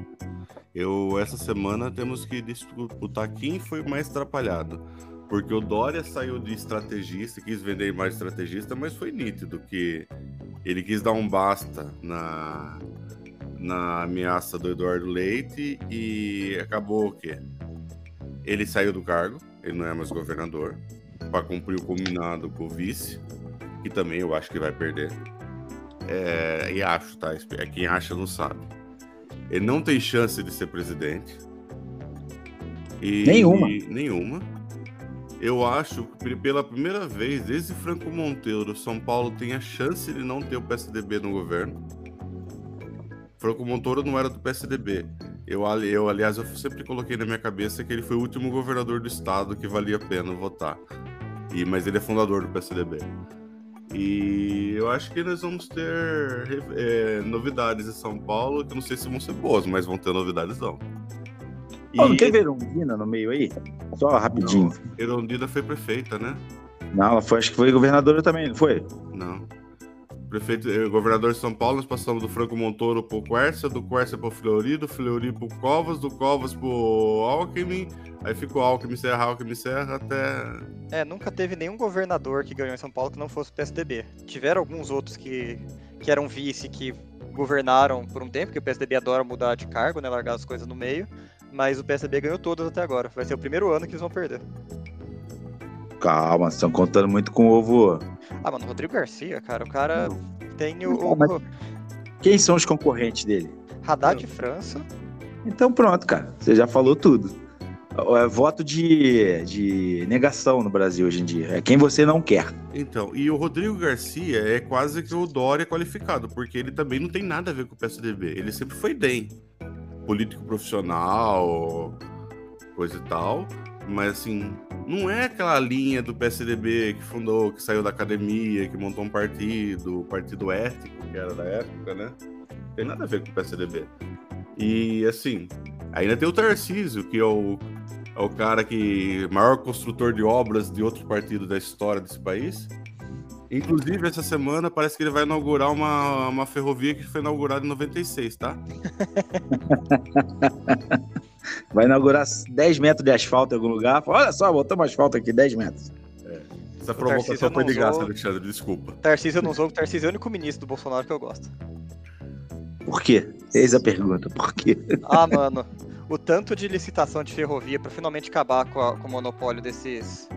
Eu, essa semana, temos que disputar quem foi mais atrapalhado. Porque o Dória saiu de estrategista, quis vender mais estrategista, mas foi nítido que ele quis dar um basta na, na ameaça do Eduardo Leite e acabou o quê? Ele saiu do cargo, ele não é mais governador, para cumprir o combinado com o vice, que também eu acho que vai perder. É, e acho, tá? É quem acha não sabe. Ele não tem chance de ser presidente. E- Nenhuma. Nenhuma. Eu acho que pela primeira vez, desde Franco Monteiro, São Paulo tem a chance de não ter o PSDB no governo. Franco Montoro não era do PSDB. Eu, eu, aliás, eu sempre coloquei na minha cabeça que ele foi o último governador do estado que valia a pena votar. E, mas ele é fundador do PSDB. E eu acho que nós vamos ter é, novidades em São Paulo, que eu não sei se vão ser boas, mas vão ter novidades não. E Ô, não quer ver Londrina no meio aí? Só rapidinho. Erondina foi prefeita, né? Não, ela foi, acho que foi governadora também, não foi? Não. Prefeito, eh, governador de São Paulo, nós passamos do Franco Montoro pro Quercia, do Quercia pro Fleury, do Fleury pro Covas, do Covas pro Alckmin, aí ficou Alckmin Serra, Alckmin Serra, até... É, nunca teve nenhum governador que ganhou em São Paulo que não fosse o PSDB. Tiveram alguns outros que, que eram vice, que governaram por um tempo, porque o PSDB adora mudar de cargo, né, largar as coisas no meio, mas o PSDB ganhou todas até agora. Vai ser o primeiro ano que eles vão perder. Calma, estão contando muito com o ovo. Ah, mano, Rodrigo Garcia, cara, o cara tem o, Não, o Quem são os concorrentes dele? Haddad França. Então pronto, cara. Você já falou tudo. É voto de, de negação no Brasil hoje em dia. É quem você não quer. Então, e o Rodrigo Garcia é quase que o Dória qualificado, porque ele também não tem nada a ver com o PSDB, ele sempre foi DEM, político profissional, coisa e tal, mas assim, não é aquela linha do PSDB que fundou, que saiu da academia, que montou um partido, partido ético, que era da época, né? Tem nada a ver com o PSDB. E assim, ainda tem o Tarcísio, que é o, é o cara que. maior construtor de obras de outro partido da história desse país. Inclusive, essa semana parece que ele vai inaugurar uma, uma ferrovia que foi inaugurada em 96, tá? *laughs* Vai inaugurar 10 metros de asfalto em algum lugar. Olha só, botamos asfalto aqui, 10 metros. Essa Tarcísio provocação foi não de graça. Alexandre, desculpa. Tarcísio eu não sou, Tarcísio é o único ministro do Bolsonaro que eu gosto. Por quê? Eis a pergunta. Por quê? Ah, mano, o tanto de licitação de ferrovia pra finalmente acabar com, a- com o monopólio desses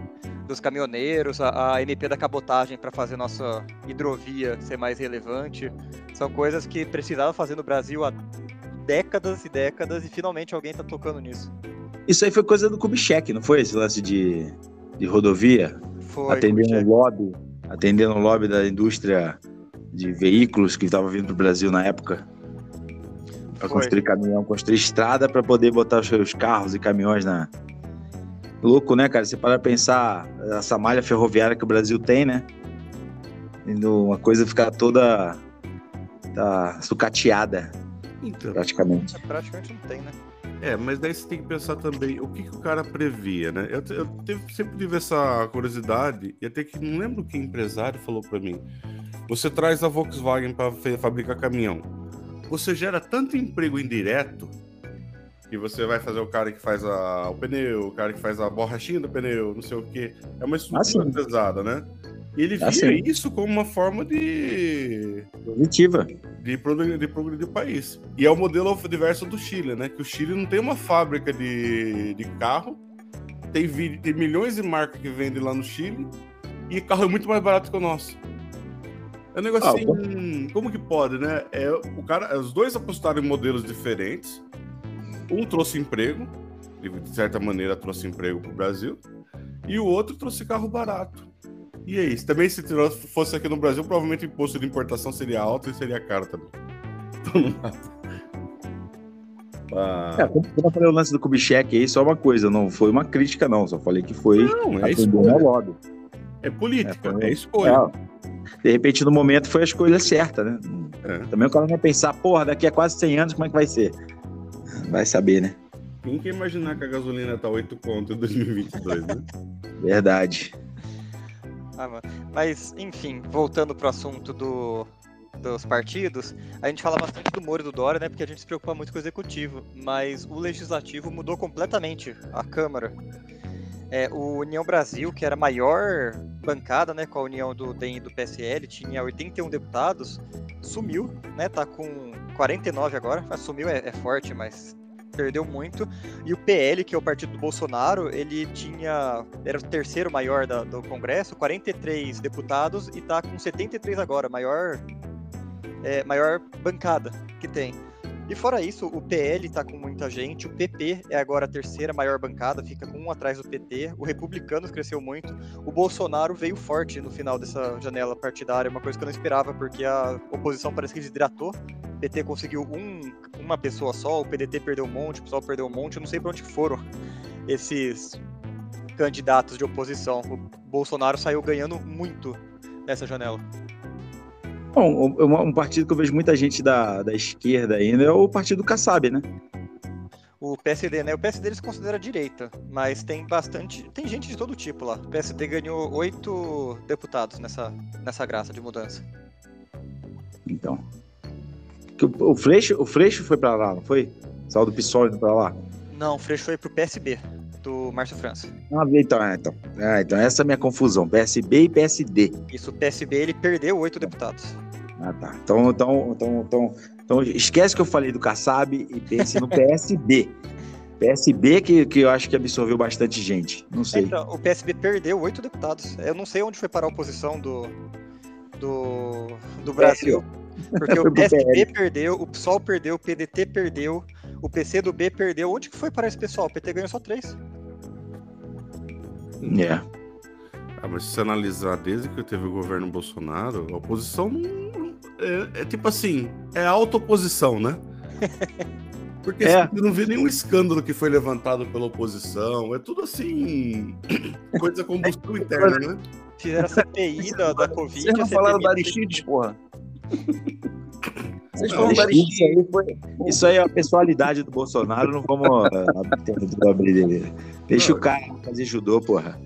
dos caminhoneiros, a, a MP da cabotagem pra fazer nossa hidrovia ser mais relevante, são coisas que precisava fazer no Brasil há décadas e décadas e finalmente alguém tá tocando nisso. Isso aí foi coisa do Kubitschek, não foi? Esse lance de, de rodovia? Foi. atendendo Kubitschek. o lobby, atendendo o lobby da indústria de veículos que estava vindo para o Brasil na época. Para construir caminhão, construir estrada para poder botar os seus carros e caminhões na. Louco, né, cara? Você para pensar essa malha ferroviária que o Brasil tem, né? Indo uma coisa ficar toda tá sucateada, Então, praticamente. Praticamente não tem, né? é, mas daí você tem que pensar também o que, que o cara previa, né? Eu, eu teve- sempre tive essa curiosidade, e até que não lembro que empresário falou pra mim. Você traz a Volkswagen para fabricar caminhão. Você gera tanto emprego indireto que você vai fazer o cara que faz a- o pneu, o cara que faz a borrachinha do pneu, não sei o quê. É uma estrutura sim. pesada, né? E ele via Assim. isso como uma forma de, Positiva. de, progredir, de progredir o país. E é o modelo diverso do Chile, né? Que o Chile não tem uma fábrica de, de carro, tem, tem milhões de marcas que vendem lá no Chile, e carro é muito mais barato que o nosso. É um negócio Ah, assim, como que pode, né? É, o cara, os dois apostaram em modelos diferentes. Um trouxe emprego, de certa maneira trouxe emprego pro Brasil, e o outro trouxe carro barato. E aí, se também se fosse aqui no Brasil, provavelmente o imposto de importação seria alto e seria caro também. Então *laughs* não. Ah, É, quando eu falei o lance do Kubitschek aí, só uma coisa, não foi uma crítica, não. Só falei que foi não, é escolha. lobby. É política, É, foi- é escolha. É, de repente, no momento, foi a escolha certa, né? É. Também o cara vai pensar, porra, daqui a quase 100 anos, como é que vai ser? Vai saber, né? Quem quer imaginar que a gasolina tá 8 conto em 2022, né? Verdade. Ah, mano. Mas, enfim, voltando pro assunto do, dos partidos, a gente fala bastante do Moro e do Dória, né? Porque a gente se preocupa muito com o executivo. Mas o legislativo mudou completamente a Câmara. É, o União Brasil, que era a maior bancada, né? Com a união do DEM e do PSL, tinha 81 deputados, sumiu, né? Tá com 49 agora. Ah, Sumiu é, é forte, mas perdeu muito. E o PL, que é o partido do Bolsonaro, ele tinha. Era o terceiro maior da- do Congresso, 43 deputados e tá com 73 agora, maior, é, maior bancada que tem. E fora isso, o PL tá com muita gente, o PP é agora a terceira maior bancada, fica com um atrás do PT, o Republicanos cresceu muito, o Bolsonaro veio forte no final dessa janela partidária, uma coisa que eu não esperava, porque a oposição parece que desidratou, o PT conseguiu um, uma pessoa só, o PDT perdeu um monte, o pessoal perdeu um monte, eu não sei pra onde foram esses candidatos de oposição. O Bolsonaro saiu ganhando muito nessa janela. Bom, um, um- partido que eu vejo muita gente da, da esquerda ainda é o partido do Kassab, né? O PSD, né? O PSD eles considera direita, mas tem bastante. Tem gente de todo tipo lá. O PSD ganhou oito deputados nessa, nessa graça de mudança. Então. O, o Freixo, o Freixo foi pra lá, não foi? Saiu do PSOL indo pra lá. Não, o Freixo foi pro PSB, do Márcio França. Ah, então, é, então. Ah, então essa é a minha confusão. PSB e PSD. Isso, o PSB ele perdeu oito deputados. Ah, tá. Então, então, então, então, então esquece que eu falei do Kassab e pense no PSD. *laughs* PSB que, que eu acho que absorveu bastante gente. Não sei. Então, o PSB perdeu oito deputados. Eu não sei onde foi parar a oposição do, do, do Brasil. Porque *laughs* o PSB perdeu, o PSOL perdeu, o PDT perdeu, o PC do B perdeu. Onde que foi parar esse pessoal? O PT ganhou só três. É. Ah, mas se você analisar desde que teve o governo Bolsonaro, a oposição não- é, é tipo assim, é auto-oposição, né? *laughs* Porque É. você não vê nenhum escândalo que foi levantado pela oposição. É tudo assim. *coughs* coisa combustão interna, né? Fizeram a CPI da, da Covid. Vocês não falaram da Aristides, porra. *laughs* Vocês Não, falam da Isso foi- isso aí é a personalidade do Bolsonaro, não vamos ah, abrir dele. Deixa o cara fazer judô, porra.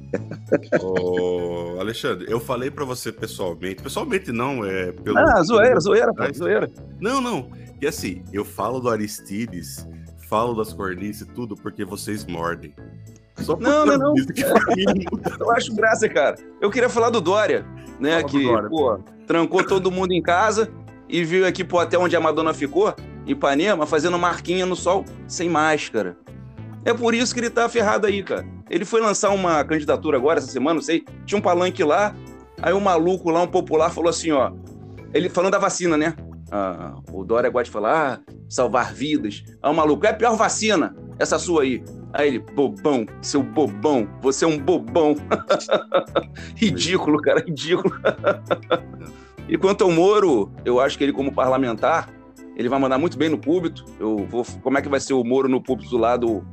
Ô, Alexandre, eu falei pra você pessoalmente. Pessoalmente não, é pelo. Ah, zoeira, zoeira, pô, zoeira. Não, não. E assim, eu falo do Aristides, falo das cornices e tudo, porque vocês mordem. Só Não, não, não. Eu acho graça, cara. Eu queria falar do Dória, né? Fala que, Dória. pô, trancou todo mundo em casa e veio aqui pro hotel onde a Madonna ficou, em Ipanema, fazendo marquinha no sol sem máscara. É por isso que ele tá ferrado aí, cara. Ele foi lançar uma candidatura agora, essa semana, não sei, tinha um palanque lá, aí o maluco lá, um popular, falou assim, ó, ele falando da vacina, né? Ah, o Dória gosta de falar, ah, salvar vidas. Aí o maluco, é a pior vacina, essa sua aí. Aí ele, bobão, seu bobão, você é um bobão. *laughs* ridículo, cara, ridículo. *laughs* e quanto ao Moro, eu acho que ele, como parlamentar, ele vai mandar muito bem no púlpito. Eu vou, como é que vai ser o Moro no púlpito do,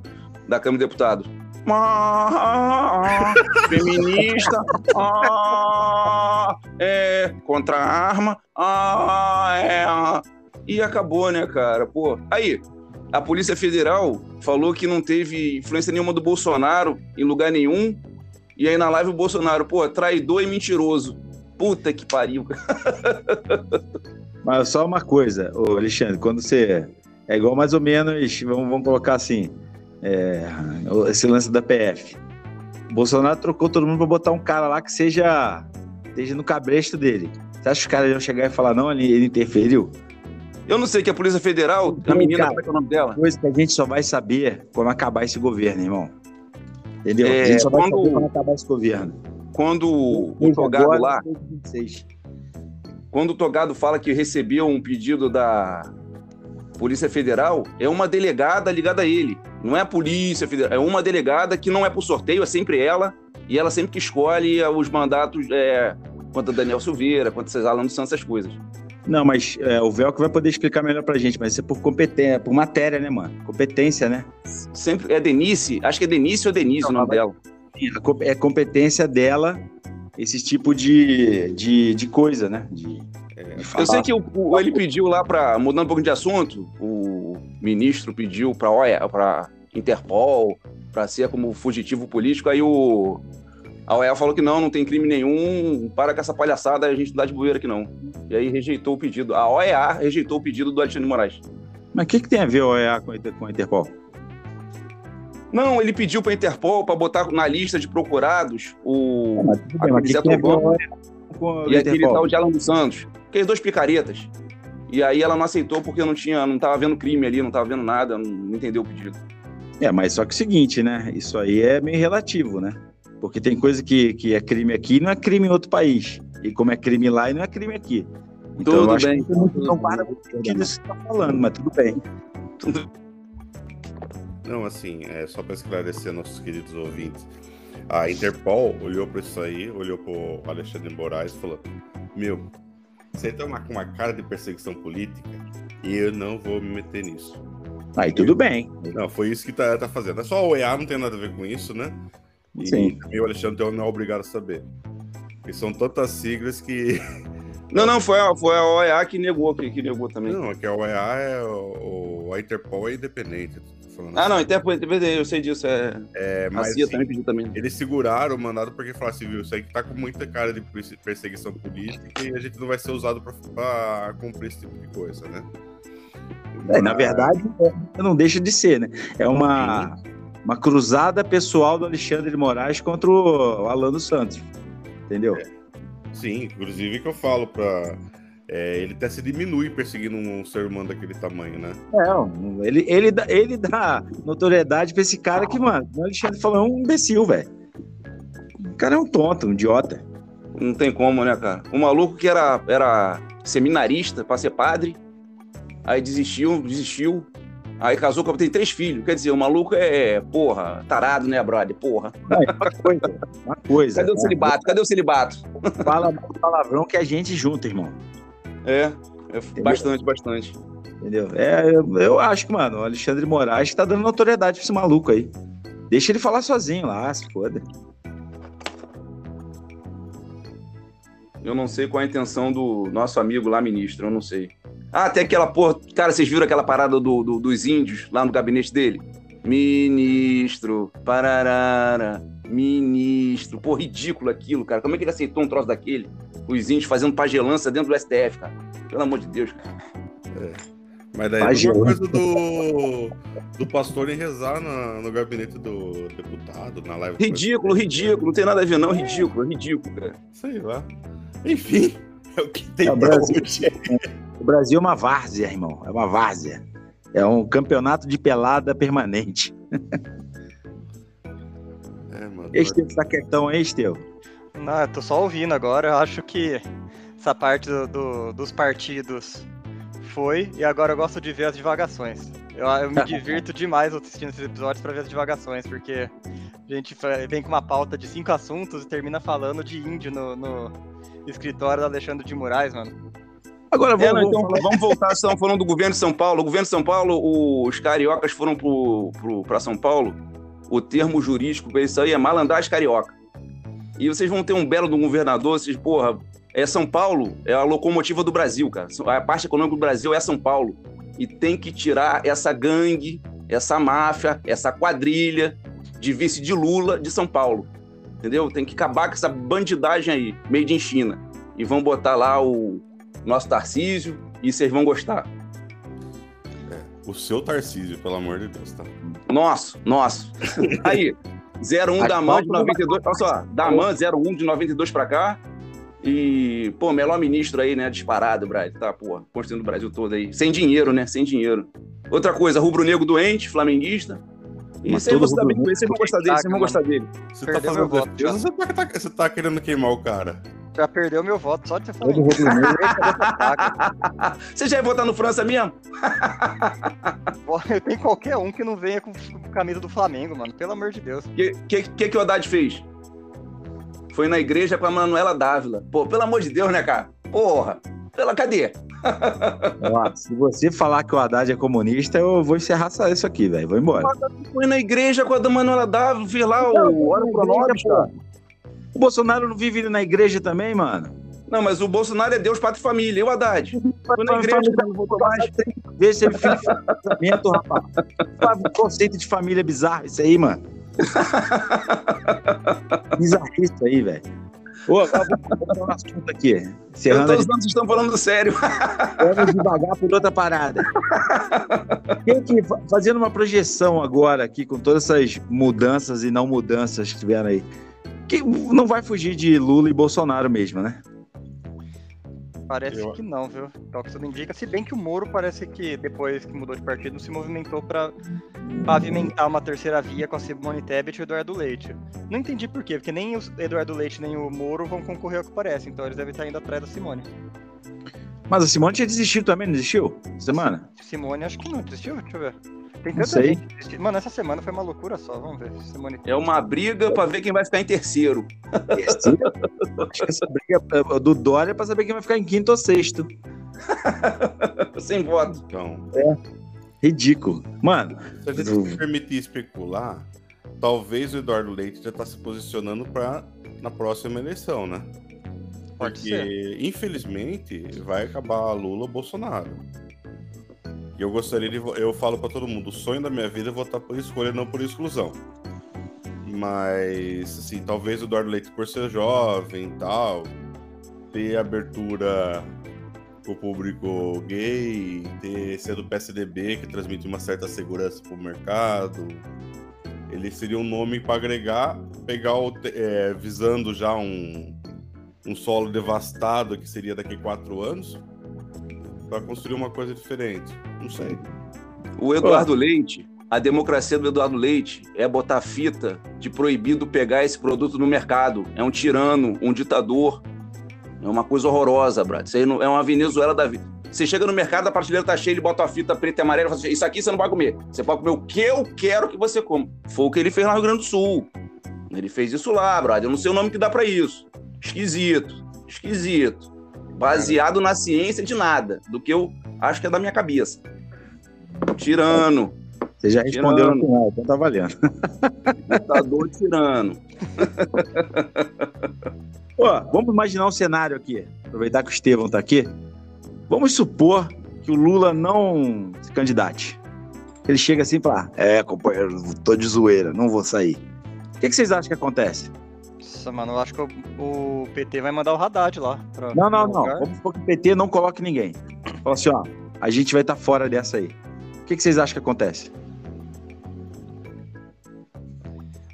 da Câmara de Deputados? *laughs* Feminista, ah, é, contra a arma, ah, é, e acabou, né, cara? Pô, aí, a Polícia Federal falou que não teve influência nenhuma do Bolsonaro em lugar nenhum, e aí na live o Bolsonaro, pô, traidor e mentiroso. Puta que pariu. Mas só uma coisa, ô Alexandre, quando você. É igual mais ou menos, vamos, vamos colocar assim, é, esse lance da PF. O Bolsonaro trocou todo mundo pra botar um cara lá que seja esteja no cabresto dele. Você acha que os caras iam chegar e falar, não, ele, ele interferiu? Eu não sei que a Polícia Federal, a menina, cara, como é que é o nome dela? Coisa que a gente só vai saber quando acabar esse governo, irmão. Entendeu? É, a gente só vai quando- saber quando acabar esse governo. Quando o Togado agora, lá, 2026. quando o Togado fala que recebeu um pedido da Polícia Federal, é uma delegada ligada a ele. Não é a Polícia Federal, é uma delegada que não é por sorteio, é sempre ela, e ela sempre que escolhe os mandatos é, quanto a Daniel Silveira, quanto a Cesar dos Santos, essas coisas. Não, mas é, o Velcro vai poder explicar melhor pra gente, mas isso é por competência, por matéria, né, mano? Competência, né? Sempre é Denise, acho que é Denise ou Denise Não, o nome dela. Co- É competência dela esse tipo de, de, de coisa, né? De, de Eu sei que o- o- ele pediu lá para mudando um pouco de assunto, o ministro pediu para OEA, para Interpol, para ser como fugitivo político, aí o a OEA falou que não, não tem crime nenhum, para com essa palhaçada, a gente não dá de bobeira aqui não. E aí rejeitou o pedido. A OEA rejeitou o pedido do Alexandre Moraes. Mas o que, que tem a ver o OEA com, a com a Interpol? Não, ele pediu para Interpol para botar na lista de procurados o Mas tudo bem, mas o que, Zé que tem a o Trovão a e aquele tal de Alan dos Santos, aqueles dois picaretas. E aí ela não aceitou porque não tinha, não tava vendo crime ali, não tava vendo nada, não, não entendeu o pedido. É, mas só que é o seguinte, né? Isso aí é meio relativo, né? Porque tem coisa que, que é crime aqui e não é crime em outro país. E como é crime lá e não é crime aqui. Então Tudo bem. que não, não para muito isso que você tá falando, mas tudo bem. Não, assim, é só para esclarecer nossos queridos ouvintes. A Interpol olhou para isso aí, olhou pro Alexandre Moraes e falou: Meu, você tá uma- com uma cara de perseguição política e eu não vou me meter nisso. Aí tudo bem. Não, foi isso que tá, tá fazendo. É só o OEA não tem nada a ver com isso, né? E Sim. o Alexandre não é obrigado a saber. Porque são tantas siglas que. *laughs* Não, não, foi a, foi a OEA que negou, que, que negou também. Não, é que a OEA é o, o- a Interpol é independente. Falando Ah, assim. não, Interpol, eu sei disso, é. É, mas assim, também pediu também. Eles seguraram o mandado porque falaram assim, viu, isso aí que tá com muita cara de perse- perseguição política e a gente não vai ser usado pra, pra cumprir esse tipo de coisa, né? É, na verdade, é, não deixa de ser, né? É uma, uma cruzada pessoal do Alexandre de Moraes contra o Alan dos Santos. Entendeu? Sim, inclusive que eu falo pra. É, ele até se diminui perseguindo um ser humano daquele tamanho, né? Não, ele, ele, dá, ele dá notoriedade pra esse cara que, mano, o Alexandre falou, é um imbecil, velho. O cara é um tonto, um idiota. Não tem como, né, cara? Um maluco que era, era seminarista pra ser padre, aí desistiu, desistiu, aí casou com tem três filhos. Quer dizer, o maluco é, porra, tarado, né, brother? Porra. Não, é uma coisa, uma coisa. Cadê o né? celibato? Cadê o celibato? Fala palavrão que a gente junta, irmão. É, é bastante, bastante. Entendeu? É, eu, eu acho que, mano, o Alexandre Moraes tá dando notoriedade pra esse maluco aí. Deixa ele falar sozinho lá, se foda. Eu não sei qual a intenção do nosso amigo lá, ministro, eu não sei. Ah, até aquela porra. Cara, vocês viram aquela parada do, do- dos índios lá no gabinete dele? Ministro, pararara, ministro. Pô, ridículo aquilo, cara. Como é que ele aceitou um troço daquele? Os índios fazendo pagelança dentro do STF, cara. Pelo amor de Deus, cara. Mas daí é coisa do, do pastor em rezar na- no gabinete do deputado, na live. Ridículo, ridículo. Não tem nada a ver, não. Ridículo, ridículo, cara. Sei lá. Enfim, é o que tem É o Brasil. hoje. O Brasil é uma várzea, irmão. É uma várzea. É um campeonato de pelada permanente. É, mano. Esteu, tá quietão aí, Esteu? Não, eu tô só ouvindo agora. Eu acho que essa parte do- do- dos partidos foi, e agora eu gosto de ver as divagações. Eu, eu me *laughs* divirto demais assistindo esses episódios pra ver as divagações, porque a gente vem com uma pauta de cinco assuntos e termina falando de índio no, no escritório do Alexandre de Moraes, mano. Agora É, vamos, não, então, vamos voltar, falando do governo de São Paulo. O governo de São Paulo, os cariocas foram para São Paulo. O termo jurídico para isso aí é malandragem carioca. E vocês vão ter um belo de um governador, vocês, porra, é São Paulo, é a locomotiva do Brasil, cara. A parte econômica do Brasil é São Paulo. E tem que tirar essa gangue, essa máfia, essa quadrilha de vice de Lula de São Paulo. Entendeu? Tem que acabar com essa bandidagem aí, made in China. E vão botar lá o nosso Tarcísio e vocês vão gostar. O seu Tarcísio, pelo amor de Deus, tá? Nosso, nosso. *laughs* Aí, 01 da MAN de 92, olha só, da MAN 01 de 92 pra cá, E, pô, melhor ministro aí, né? Disparado, Brad. Tá, pô, construindo o Brasil todo aí. Sem dinheiro, né? Sem dinheiro. Outra coisa, rubro-negro doente, flamenguista. E Mas isso aí você tá bem com rubro-negro ele, vocês vão gostar dele, vocês vão gostar dele. Você Perdeu tá fazendo voto, defesa, você tá, tá- você tá querendo queimar o cara. Já perdeu meu voto só de você falar. Todo rubro-negro. *laughs* Você já ia votar no França mesmo? Eu *laughs* tenho qualquer um que não venha com, com camisa do Flamengo, mano. Pelo amor de Deus. O que, que, que, que o Haddad fez? Foi na igreja com a Manuela Dávila. Pô, pelo amor de Deus, né, cara? Porra. Pela, cadê? Ó, se você falar que o Haddad é comunista, eu vou encerrar isso aqui, velho. Vou embora. Foi na igreja com a da Manuela fez lá o pro Nobis, cara. O Bolsonaro não vive na igreja também, mano? Não, mas o Bolsonaro é Deus, pátria e família. E o Haddad? Foi na igreja. Família, não voltou mais. Vê se ele fez casamento, rapaz. Sabe o conceito de família bizarro isso aí, mano. *laughs* Bizarrice isso aí, velho. Ô, agora vamos voltar no assunto aqui. Eu Encerrando tô a usando, vocês estão falando sério. Vamos devagar por outra parada. Quem que, fa- fazendo uma projeção agora aqui, com todas essas mudanças e não mudanças que tiveram aí, que não vai fugir de Lula e Bolsonaro mesmo, né? Parece Eu- que não, viu? Então, que tudo indica. Se bem que o Moro parece que depois que mudou de partido não se movimentou pra pavimentar uma terceira via com a Simone Tebet e o Eduardo Leite. Não entendi por quê, porque nem o Eduardo Leite nem o Moro vão concorrer ao que parece, então eles devem estar indo atrás da Simone. Mas a Simone tinha desistido também, não desistiu? Semana? Simone, acho que não desistiu, deixa eu ver. Tem tanta sei. gente desistindo. Mano, essa semana foi uma loucura só, vamos ver. Simone É uma briga pra ver quem vai ficar em terceiro. Terceira? Acho que essa briga é do Dória é pra saber quem vai ficar em quinto ou sexto. *laughs* Sem voto. Então, Ridículo. Mano, se a gente Eu- se permitir especular, talvez o Eduardo Leite já tá se posicionando para na próxima eleição, né? Pode Porque, infelizmente, vai acabar Lula ou Bolsonaro. E eu gostaria de. Eu falo pra todo mundo: o sonho da minha vida é votar por escolha, não por exclusão. Mas, assim, talvez o Eduardo Leite, por ser jovem e tal, ter abertura pro público gay, ter ser do PSDB, que transmite uma certa segurança pro mercado. Ele seria um nome para agregar, pegar o, é, visando já um, um solo devastado que seria daqui a quatro anos, para construir uma coisa diferente. Não sei. O Eduardo Leite, a democracia do Eduardo Leite é botar fita de proibido pegar esse produto no mercado. É um tirano, um ditador. É uma coisa horrorosa, Brad. Isso aí não- é uma Venezuela da vida. Você chega no mercado, a prateleira tá cheia, ele bota a fita preta e amarela e fala assim, isso aqui você não vai comer. Você pode comer o que eu quero que você coma. Foi o que ele fez lá no Rio Grande do Sul. Ele fez isso lá, Brad. Eu não sei o nome que dá pra isso. Esquisito. Esquisito. Baseado na ciência de nada. Do que eu acho que é da minha cabeça. Tirano. você já respondeu no Tirando. final, então tá valendo. Ditador tirano. *laughs* Ó, vamos imaginar um cenário aqui. Aproveitar que o Estevão tá aqui. Vamos supor que o Lula não se candidate. Ele chega assim e fala: É, companheiro, tô de zoeira, não vou sair. O que, que vocês acham que acontece? Nossa, mano, eu acho que o, o PT vai mandar o Haddad lá. Pra, Não, não, não. lugar. Vamos supor que o PT não coloque ninguém. Fala assim: ó, a gente vai estar fora dessa aí. O que, que vocês acham que acontece?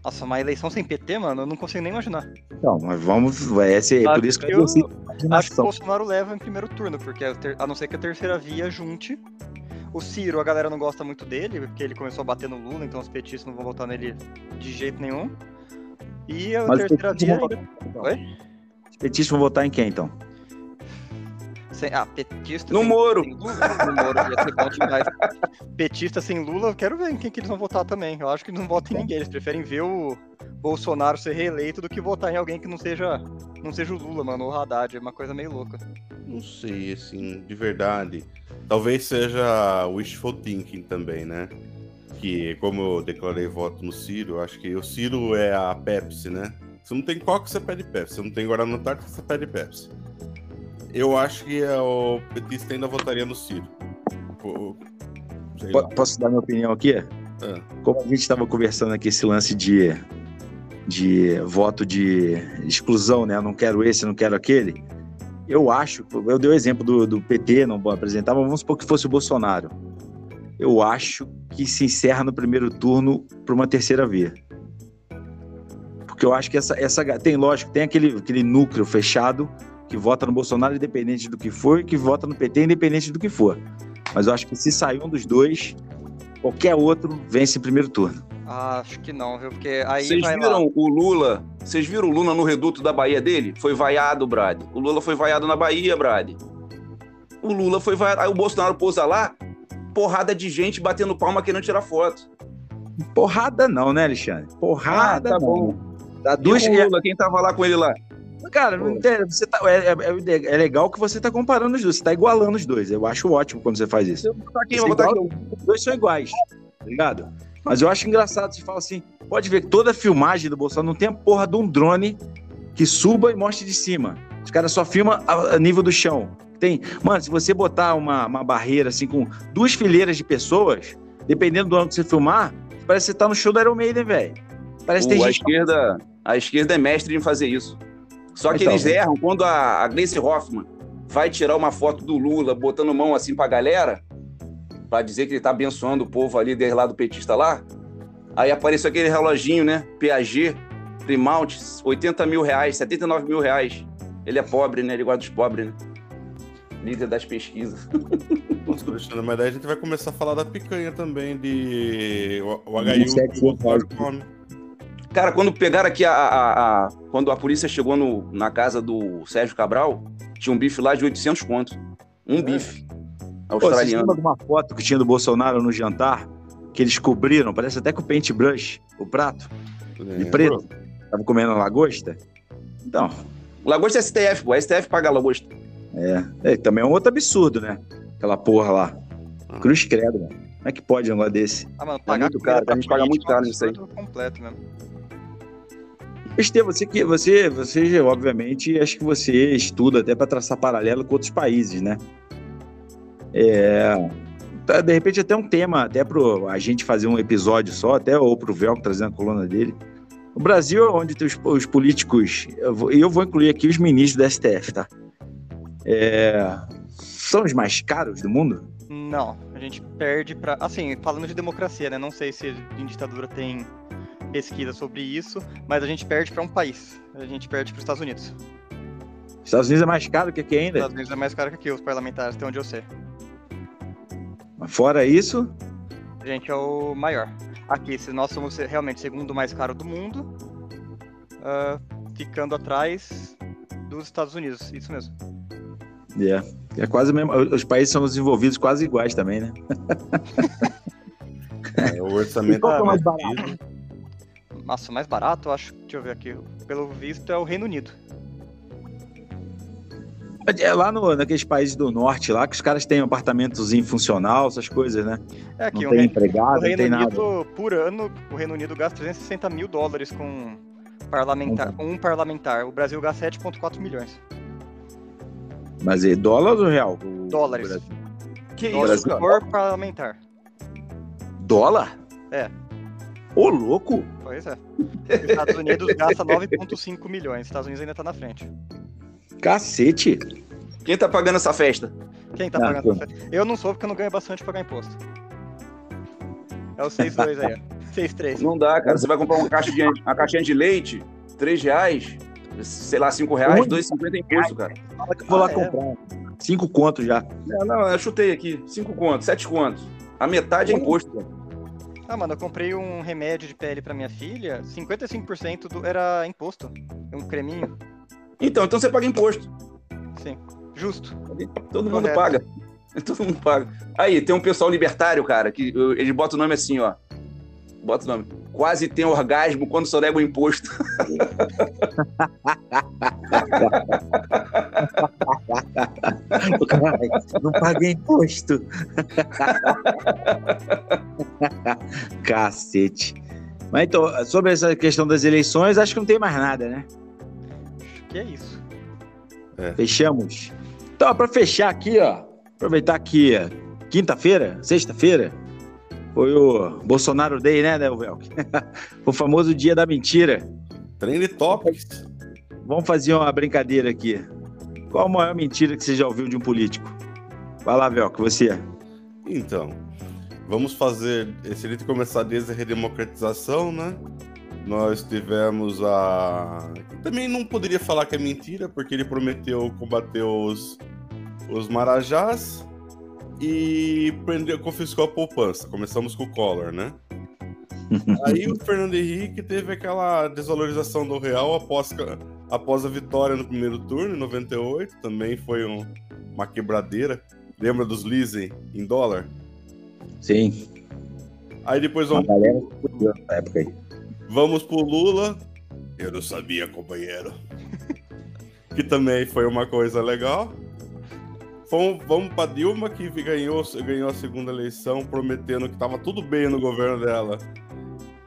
Nossa, uma eleição sem PT, mano, eu não consigo nem imaginar. Não, mas vamos. Vai ser Ah, por isso que eu- eu Acho que o. Bolsonaro leva em primeiro turno, porque a, ter- a não ser que a terceira via junte. O Ciro, a galera não gosta muito dele, porque ele começou a bater no Lula, então os petistas não vão votar nele de jeito nenhum. E a Mas terceira via. votar- Oi? Os petistas vão votar em quem, então? Sem, ah, petista No sem, Moro. sem Lula? No Moro, ia ser bom demais. Petista sem Lula, eu quero ver em quem que eles vão votar também. Eu acho que não votam em ninguém, eles preferem ver o Bolsonaro ser reeleito do que votar em alguém que não seja, não seja o Lula, mano, ou o Haddad. É uma coisa meio louca. Não sei, assim, de verdade. Talvez seja wishful thinking também, né? Que, como eu declarei voto no Ciro, acho que o Ciro é a Pepsi, né? Você não tem Coca, você pede Pepsi. Você não tem Guaraná Antártica, você pede Pepsi. Eu acho que é o petista ainda votaria no Ciro. Posso dar minha opinião aqui? É. Como a gente estava conversando aqui esse lance de, de voto de exclusão, né? Eu não quero esse, não quero aquele. Eu acho, eu dei o exemplo do, do PT, não vou apresentar, mas vamos supor que fosse o Bolsonaro. Eu acho que se encerra no primeiro turno para uma terceira via. Porque eu acho que essa, essa tem, lógico, tem aquele, aquele núcleo fechado que vota no Bolsonaro independente do que for e que vota no PT independente do que for. Mas eu acho que se sair um dos dois, qualquer outro vence em primeiro turno. Ah, acho que não, viu? Porque aí Vocês viram lá. o Lula? Vocês viram o Lula no reduto da Bahia dele? Foi vaiado, Brad. O Lula foi vaiado na Bahia, Brad. O Lula foi vaiado. Aí o Bolsonaro pousa lá, porrada de gente batendo palma querendo tirar foto. Porrada não, né, Alexandre? Porrada Ah, tá não. bom. Dá Duas duas. o Lula, quem tava lá com ele lá? Cara, tem- você tá, é, é- é legal que você tá comparando os dois, você tá igualando os dois. Eu acho ótimo quando você faz isso. Eu vou botar aqui, vou botar igual- aqui. Os dois são iguais, tá ligado? Mas eu acho engraçado, você fala assim, pode ver que toda a filmagem do Bolsonaro não tem a porra de um drone que suba e mostre de cima. Os caras só filmam a, a nível do chão. Tem, mano, se você botar uma, uma barreira assim com duas fileiras de pessoas, dependendo do ângulo que você filmar, parece que você tá no show do Iron Maiden, velho. Parece que O- tem a, gente esquerda, a esquerda é mestre em fazer isso. Só que Então. eles erram quando a, a Gleice Hoffmann vai tirar uma foto do Lula botando mão assim pra galera, pra dizer que ele tá abençoando o povo ali desde lá do petista lá. Aí apareceu aquele reloginho, né? PAG, Primalt, 80 mil reais, 79 mil reais. Ele é pobre, né? Ele gosta dos pobres, né? Líder das pesquisas. *laughs* Nossa, Alexandre, mas daí a gente vai começar a falar da picanha também, de o, o Bolsonaro posso. come. Cara, quando pegaram aqui a. a- a- quando a polícia chegou no- na casa do Sérgio Cabral, tinha um bife lá de 800 conto. Um bife. Pô, vocês Australiano. lembram de uma foto que tinha do Bolsonaro no jantar? Que eles cobriram, parece até com o paintbrush, o prato, de preto. Tava comendo lagosta. Então, Lagosta é STF, pô. A STF paga a lagosta. É, também é um outro absurdo, né? Aquela porra lá. Ah. Cruz credo, mano. Como é que pode um negócio desse? Ah, mano, pagar muito comida caro, a gente paga muito é caro nisso aí. completo mesmo. Estê, você que você, você, obviamente, acho que você estuda até para traçar paralelo com outros países, né? É, tá, de repente até um tema, até para a gente fazer um episódio só, até ou para o Velcro trazendo a coluna dele. O Brasil é onde tem os, os políticos, eu vou, eu vou incluir aqui os ministros do STF, tá? É, são os mais caros do mundo? Não, a gente perde pra. Assim, falando de democracia, né? Não sei se em ditadura tem pesquisa sobre isso, mas a gente perde pra um país. A gente perde para os Estados Unidos. Estados Unidos é mais caro que aqui ainda. Estados Unidos é mais caro que aqui, os parlamentares, até onde eu sei. Fora isso, A gente é o maior. Aqui, se nós somos realmente o segundo mais caro do mundo, ah, ficando atrás dos Estados Unidos, isso mesmo. É, é quase mesmo. Os países são desenvolvidos quase iguais também, né? É, o orçamento que é o mais barato? Nossa, o mais barato, acho, deixa eu ver aqui, pelo visto é o Reino Unido. É lá no, naqueles países do norte lá que os caras têm um apartamentozinho funcional, essas coisas, né? É aqui, não tem Reino, empregado, o não tem nada. Unido, por ano, o Reino Unido gasta 360 mil dólares com parlamentar, com um parlamentar. O Brasil gasta 7,4 milhões. Mas é dólar ou real? Dólares. Brasil? Que Dólares isso, por parlamentar. Dólar? É. Ô, louco! Pois é. Os Estados Unidos gasta 9,5 milhões. Os Estados Unidos ainda tá na frente. Cacete! Quem tá pagando essa festa? Quem tá Ah, pagando essa festa? Eu não sou porque eu não ganho bastante pra pagar imposto. É o 6,2 aí, ó. *laughs* 6,3. Não dá, cara. Você vai comprar uma, caixa de, uma caixinha de leite, 3 reais, sei lá, 5 reais, Onde? 2,50 é imposto, cara. Fala que eu vou lá Ah, é? comprar. Cinco contos já. Não, não, eu chutei aqui. 5 contos, 7 contos. A metade é imposto, cara. Ah, mano, eu comprei um remédio de pele pra minha filha, 55% do, era imposto. Um creminho. Então, então você paga imposto. Sim. Justo. Todo mundo Correto. paga. *laughs* Todo mundo paga. Aí, tem um pessoal libertário, cara, que ele bota o nome assim, ó. Bota o nome. Quase tem orgasmo quando só nega o imposto. *laughs* não paguei imposto. *laughs* Cacete. Mas então, sobre essa questão das eleições, acho que não tem mais nada, né? Acho que é isso. Fechamos. Então, para fechar aqui, ó, aproveitar que é quinta-feira, sexta-feira, foi o Bolsonaro Day, né, Delvel? *laughs* o famoso dia da mentira. Trend Topics. Vamos fazer uma brincadeira aqui. Qual a maior mentira que você já ouviu de um político? Vai lá, Velco, você. Então, vamos fazer. Se ele começar desde a redemocratização, né? Nós tivemos a. Também não poderia falar que é mentira, porque ele prometeu combater os, os Marajás e prendeu, confiscou a poupança. Começamos com o Collor, né? *laughs* Aí o Fernando Henrique teve aquela desvalorização do real após, após a vitória no primeiro turno, em 98. Também foi um, uma quebradeira. Lembra dos leasing em dólar? Sim. Aí depois vamos, época aí. vamos pro Lula. Eu não sabia, companheiro. *laughs* que também foi uma coisa legal. Vamos, vamos pra Dilma, que ganhou, ganhou a segunda eleição, prometendo que tava tudo bem no governo dela.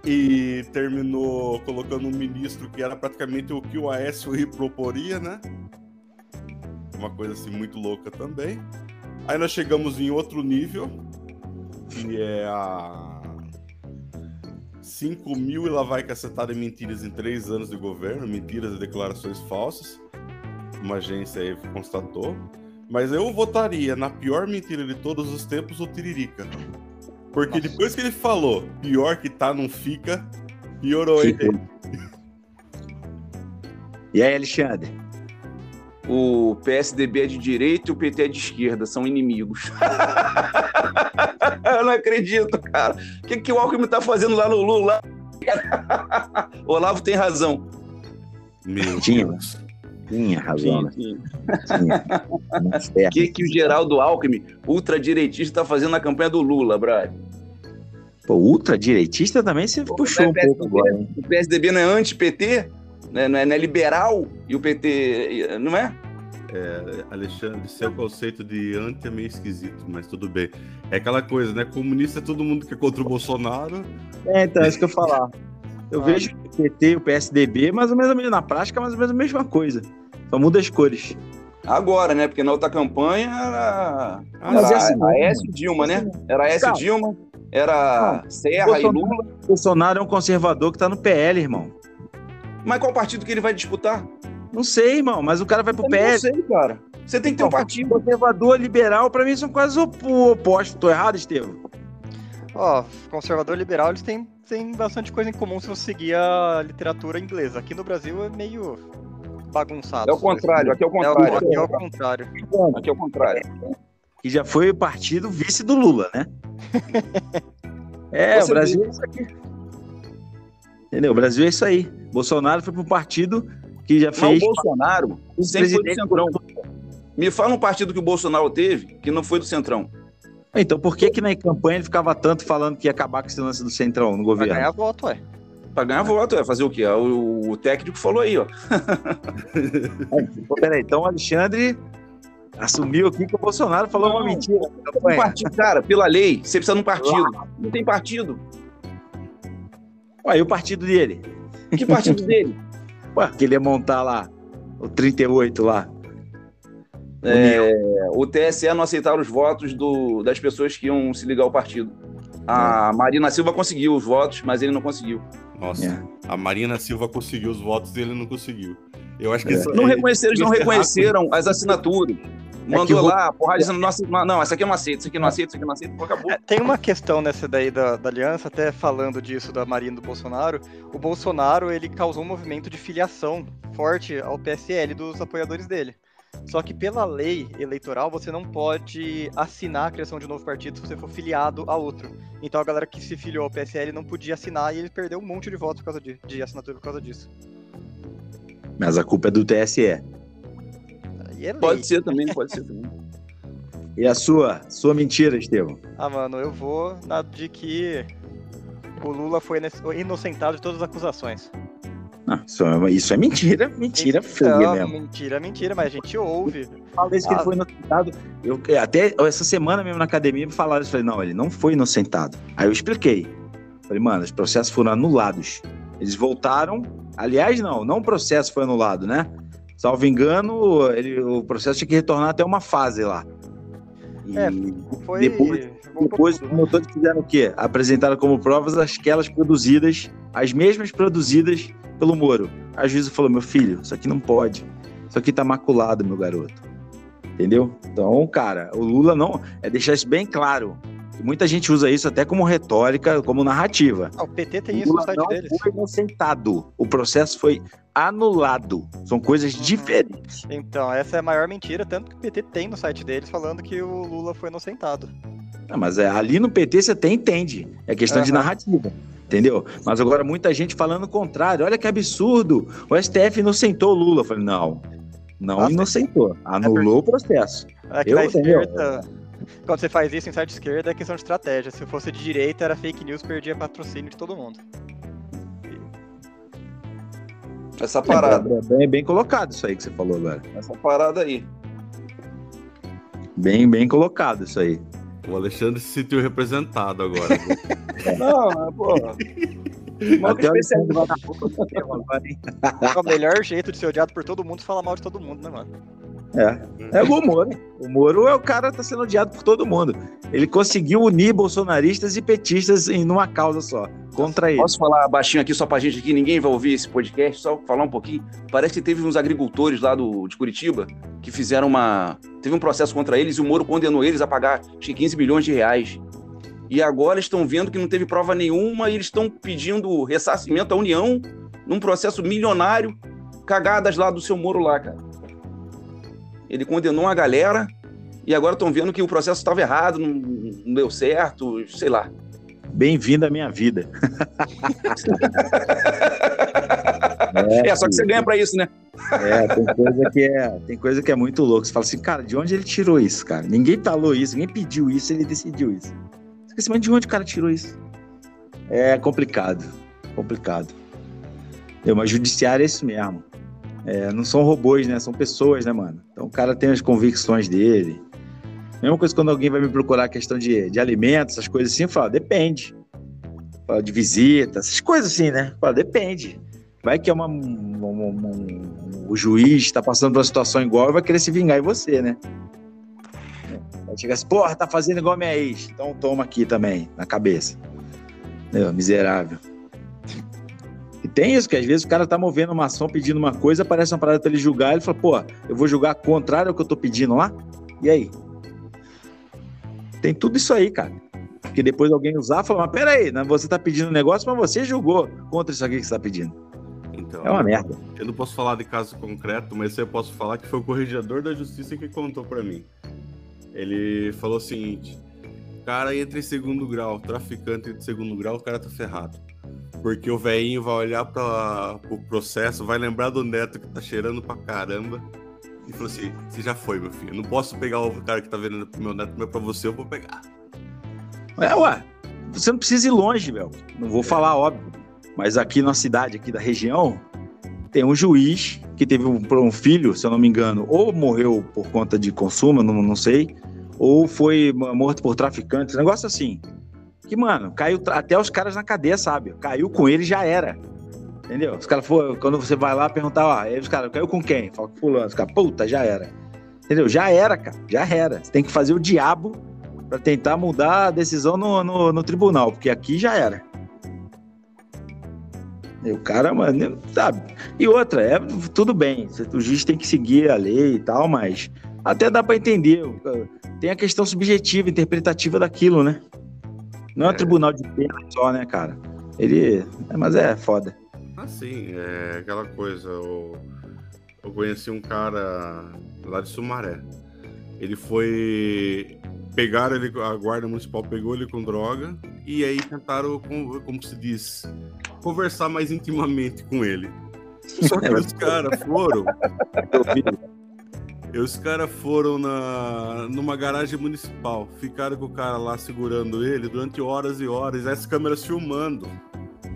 E terminou colocando um ministro que era praticamente o que o Aécio Ri *laughs* proporia, né? Uma coisa assim muito louca também. Aí nós chegamos em outro nível, que é a 5 mil e lá vai cacetada em mentiras em três anos de governo, mentiras e declarações falsas. Uma agência aí constatou. Mas eu votaria na pior mentira de todos os tempos, o Tiririca. Porque Nossa. depois que ele falou, pior que tá, não fica, piorou? Ficou. E aí, Alexandre? O PSDB é de direita e o PT é de esquerda, são inimigos. *laughs* Eu não acredito, cara. O que, que o Alckmin tá fazendo lá no Lula? *laughs* Olavo tem razão. Meu Tinha. Deus. Tinha razão, né? Sim, sim. Tinha. O *laughs* que, que o Geraldo Alckmin, ultradireitista, tá fazendo na campanha do Lula, Brad? Pô, ultradireitista também você puxou um PSDB? pouco agora, hein? O PSDB não é anti-PT? Né? Não, é, não é liberal? E o PT, não é? Alexandre, seu conceito de anti é meio esquisito, mas tudo bem. É aquela coisa, né? Comunista é todo mundo que é contra o Bolsonaro. É, então, é isso que eu ia falar. *laughs* Eu Ah. vejo o PT e o PSDB mais ou menos na prática, mais ou menos a mesma coisa. Só muda as cores. Agora, né? Porque na outra campanha era. Ah, Mas é era assim mesmo. Aécio e Dilma, né? Era Aécio e Calma. Dilma, era Serra e Bolsonaro- Lula. Bolsonaro é um conservador que tá no PL, irmão. Mas qual partido que ele vai disputar? Não sei, irmão, mas o cara vai pro Eu não PL. sei, cara. Você tem que ter um partido. Conservador, liberal, pra mim são quase o oposto. Tô errado, Estevam? Ó, conservador e liberal, eles têm, têm bastante coisa em comum se você seguir a literatura inglesa. Aqui no Brasil é meio bagunçado. É o contrário, aqui é o É o, contrário. aqui é o contrário. Aqui é o contrário. Que já foi o partido vice do Lula, né? *laughs* é, Você o Brasil é isso aqui. Entendeu? O Brasil é isso aí. Bolsonaro foi pro partido que já fez. Bolsonaro sempre foi do presidente- Centrão. Me fala um partido que o Bolsonaro teve que não foi do Centrão. Então, por que que na campanha ele ficava tanto falando que ia acabar com esse lance do Centrão no governo? ganhar voto, ué. Pra ganhar voto, é fazer o quê? O, o técnico falou aí, ó. *laughs* Peraí, então o Alexandre assumiu aqui que o Bolsonaro falou Não. uma mentira na Um campanha. partido, cara, pela lei, você precisa de um partido. Não tem partido. Ué, e o partido dele? Que partido *laughs* dele? Ué, que ele ia montar lá o 38 lá. É, o TSE não aceitaram os votos do- das pessoas que iam se ligar ao partido. A Marina Silva conseguiu os votos, mas ele não conseguiu. Nossa, É. a Marina Silva conseguiu os votos e ele não conseguiu. Eu acho que É. isso Não é- reconheceram, eles não é reconheceram as assinaturas. que Mandou lá, porra, dizendo, nossa, não, essa aqui eu não aceito, isso aqui eu não aceito, isso aqui eu não aceito, pô, acabou. É, tem uma questão nessa daí da, da aliança, até falando disso da Marina e do Bolsonaro. O Bolsonaro, ele causou um movimento de filiação forte ao PSL dos apoiadores dele. Só que pela lei eleitoral, você não pode assinar a criação de um novo partido se você for filiado a outro. Então a galera que se filiou ao PSL não podia assinar e ele perdeu um monte de votos por causa de, de assinatura por causa disso. Mas a culpa é do TSE. É. Pode ser também, pode ser também. *laughs* E a sua? Sua mentira, Estevam? Ah, mano, eu vou na de que o Lula foi inocentado de todas as acusações. Não, isso, é, isso é mentira, *laughs* mentira feia Não, mesmo. Mentira, mentira, mas a gente ouve. Isso que Ah. ele foi inocentado. Eu, até essa semana mesmo na academia me falaram isso. Eu Falei, não, ele não foi inocentado. Aí eu expliquei. Falei, mano, os processos foram anulados. Eles voltaram. Aliás, não, não o processo foi anulado, né? Salvo engano, ele, o processo tinha que retornar até uma fase lá. E É, Foi. Depois- depois os né? promotores fizeram o quê? Apresentaram como provas aquelas produzidas, as mesmas produzidas pelo Moro. A juíza falou: meu filho, isso aqui não pode. Isso aqui tá maculado, meu garoto. Entendeu? Então, cara, o Lula não. É deixar isso bem claro. Muita gente usa isso até como retórica, como narrativa. Ah, o PT tem isso no site não deles. foi inocentado. O processo foi anulado. São coisas Uhum. diferentes. Então, essa é a maior mentira, tanto que o PT tem no site deles falando que o Lula foi inocentado. Não, mas é, ali no PT você até entende. É questão de Aham. narrativa. Entendeu? Mas agora muita gente falando o contrário. Olha que absurdo. O STF inocentou o Lula. Eu falei, não. Não Nossa. inocentou. Anulou o processo. Aqui Eu na entendeu? esquerda, quando você faz isso em site esquerda, é questão de estratégia. Se fosse de direita, era fake news, perdia patrocínio de todo mundo. Essa parada. É bem, bem colocado isso aí que você falou agora. Essa parada aí. Bem, bem colocado isso aí. O Alexandre se sentiu representado agora. Não, mas, pô. Até? É o melhor jeito de ser odiado por todo mundo é falar mal de todo mundo, né, mano? É. É o Moro. O Moro é o cara que tá sendo odiado por todo mundo. Ele conseguiu unir bolsonaristas e petistas em uma causa só, contra ele. Posso falar baixinho aqui só pra gente aqui? Ninguém vai ouvir esse podcast, só falar um pouquinho. Parece que teve uns agricultores lá do, de Curitiba que fizeram uma. Teve um processo contra eles e o Moro condenou eles a pagar acho que 15 milhões de reais. E agora estão vendo que não teve prova nenhuma e eles estão pedindo ressarcimento à União num processo milionário, cagadas lá do seu Moro lá, cara. Ele condenou uma galera e agora estão vendo que o processo estava errado, não, não deu certo, sei lá. Bem-vindo à minha vida. *laughs* É, só que você ganha pra isso, né? É, tem coisa que é, tem coisa que é muito louco. Você fala assim, cara, de onde ele tirou isso, cara? Ninguém falou isso, ninguém pediu isso, ele decidiu isso. Você mas de onde o cara tirou isso? É complicado, complicado. É, mas judiciário é isso mesmo. É, não são robôs, né? São pessoas, né, mano? Então o cara tem as convicções dele. Mesma coisa quando alguém vai me procurar a questão de, de alimentos, essas coisas assim, eu falo, depende. Fala de visita, essas coisas assim, né? Fala, depende. Vai que é uma, um, um- um- o juiz está passando por uma situação igual e vai querer se vingar em você, né? Vai chegar assim, porra, tá fazendo igual a minha ex. Então toma aqui também, na cabeça. Meu, miserável. E tem isso, que às vezes o cara tá movendo uma ação pedindo uma coisa, aparece uma parada pra ele julgar, ele fala, pô, eu vou julgar contrário ao que eu tô pedindo lá? E aí? Tem tudo isso aí, cara. Porque depois alguém usar e falar, mas peraí, né? você tá pedindo um negócio, mas você julgou contra isso aqui que você tá pedindo. Então, É uma merda. eu não posso falar de caso concreto, mas eu posso falar que foi o corregedor da justiça que contou pra mim. Ele falou o seguinte: cara entra em segundo grau, traficante de segundo grau, o cara tá ferrado. Porque o velhinho vai olhar para o processo, vai lembrar do neto que tá cheirando pra caramba. E falou assim: você já foi, meu filho. Eu não posso pegar o cara que tá vendendo pro meu neto, mas pra você eu vou pegar. É, ué, você não precisa ir longe, velho. Não vou falar, óbvio. Mas aqui na cidade, aqui da região, tem um juiz que teve um, um filho, se eu não me engano, ou morreu por conta de consumo, não, não sei, ou foi morto por traficantes, um negócio assim. Que, mano, caiu até os caras na cadeia, sabe? Caiu com ele já era. Entendeu? Os caras foram, quando você vai lá perguntar, ó, aí os caras, caiu com quem? Fala com fulano. Os caras, puta, já era. Entendeu? Já era, cara, já era. Você tem que fazer o diabo pra tentar mudar a decisão no, no, no tribunal, porque aqui já era. E o cara, mano, sabe? E outra, é tudo bem, o juiz tem que seguir a lei e tal, mas até dá pra entender. Tem a questão subjetiva, interpretativa daquilo, né? Não é um É. tribunal de pena só, né, cara? Ele. é, mas é foda. Assim, é aquela coisa. Eu, eu conheci um cara lá de Sumaré. Ele foi. Pegaram ele, a guarda municipal pegou ele com droga e aí tentaram, como, como se diz, conversar mais intimamente com ele. *laughs* Só que os caras foram. E os caras foram na, numa garagem municipal. Ficaram com o cara lá segurando ele durante horas e horas. As câmeras filmando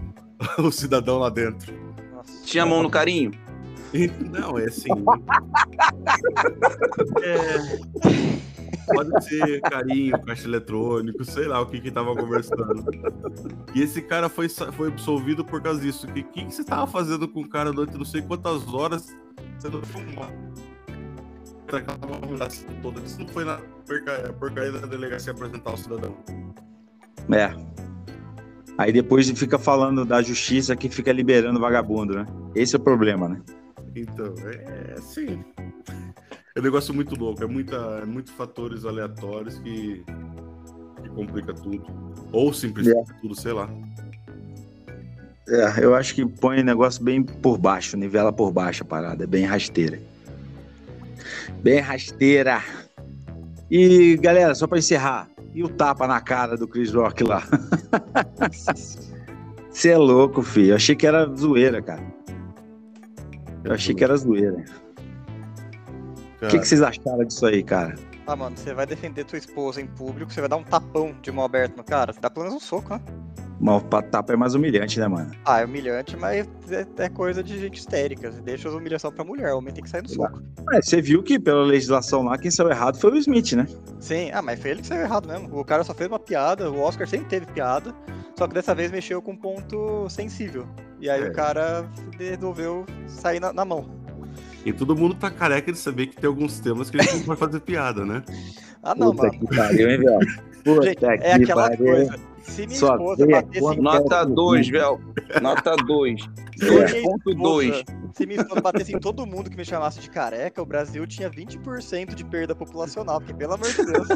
*laughs* o cidadão lá dentro. Nossa. Tinha a mão no carinho. E, *laughs* Não, é assim. *laughs* é, pode ser carinho, caixa eletrônico, sei lá o que que tava conversando. E esse cara foi, foi absolvido por causa disso. O que, que, que você tava fazendo com o cara durante não sei quantas horas sendo filmado? Movimentação toda. Isso não foi na porcaria, porcaria da delegacia apresentar o cidadão. É. Aí depois fica falando da justiça que fica liberando vagabundo, né? Esse é o problema, né? Então, é assim. É um negócio muito louco, é muita, é muitos fatores aleatórios que, que complica tudo. Ou simplifica tudo, sei lá. É, eu acho que põe o negócio bem por baixo, nivela por baixo a parada, é bem rasteira. Bem rasteira. E, galera, só pra encerrar, e o tapa na cara do Chris Rock lá? *laughs* Você é louco, filho. Eu achei que era zoeira, cara. Eu achei que era zoeira. O que, que vocês acharam disso aí, cara? Ah, mano, você vai defender tua esposa em público, você vai dar um tapão de mão aberta no cara, você dá pelo menos um soco, né? O tapa é mais humilhante, né, mano? Ah, é humilhante, mas é, é coisa de gente histérica. Você deixa as humilhação pra mulher, o homem tem que sair no soco. É, você viu que pela legislação lá, quem saiu errado foi o Smith, né? Sim, ah, mas foi ele que saiu errado mesmo. O cara só fez uma piada, o Oscar sempre teve piada, só que dessa vez mexeu com um ponto sensível. E aí É. o cara resolveu sair na, na mão. E todo mundo tá careca de saber que tem alguns temas que a gente não pode fazer piada, né? *laughs* Ah, não, Puta mano. que pariu, hein, velho? *laughs* Puta Gente, que é aquela pariu. coisa. Se minha Só esposa quando em Nota Uhum. 2, velho. Nota 2. Se minha 2.2. esposa- Se minha esposa batesse em todo mundo que me chamasse de careca, o Brasil tinha 20% de perda populacional, porque pelo amor de Deus.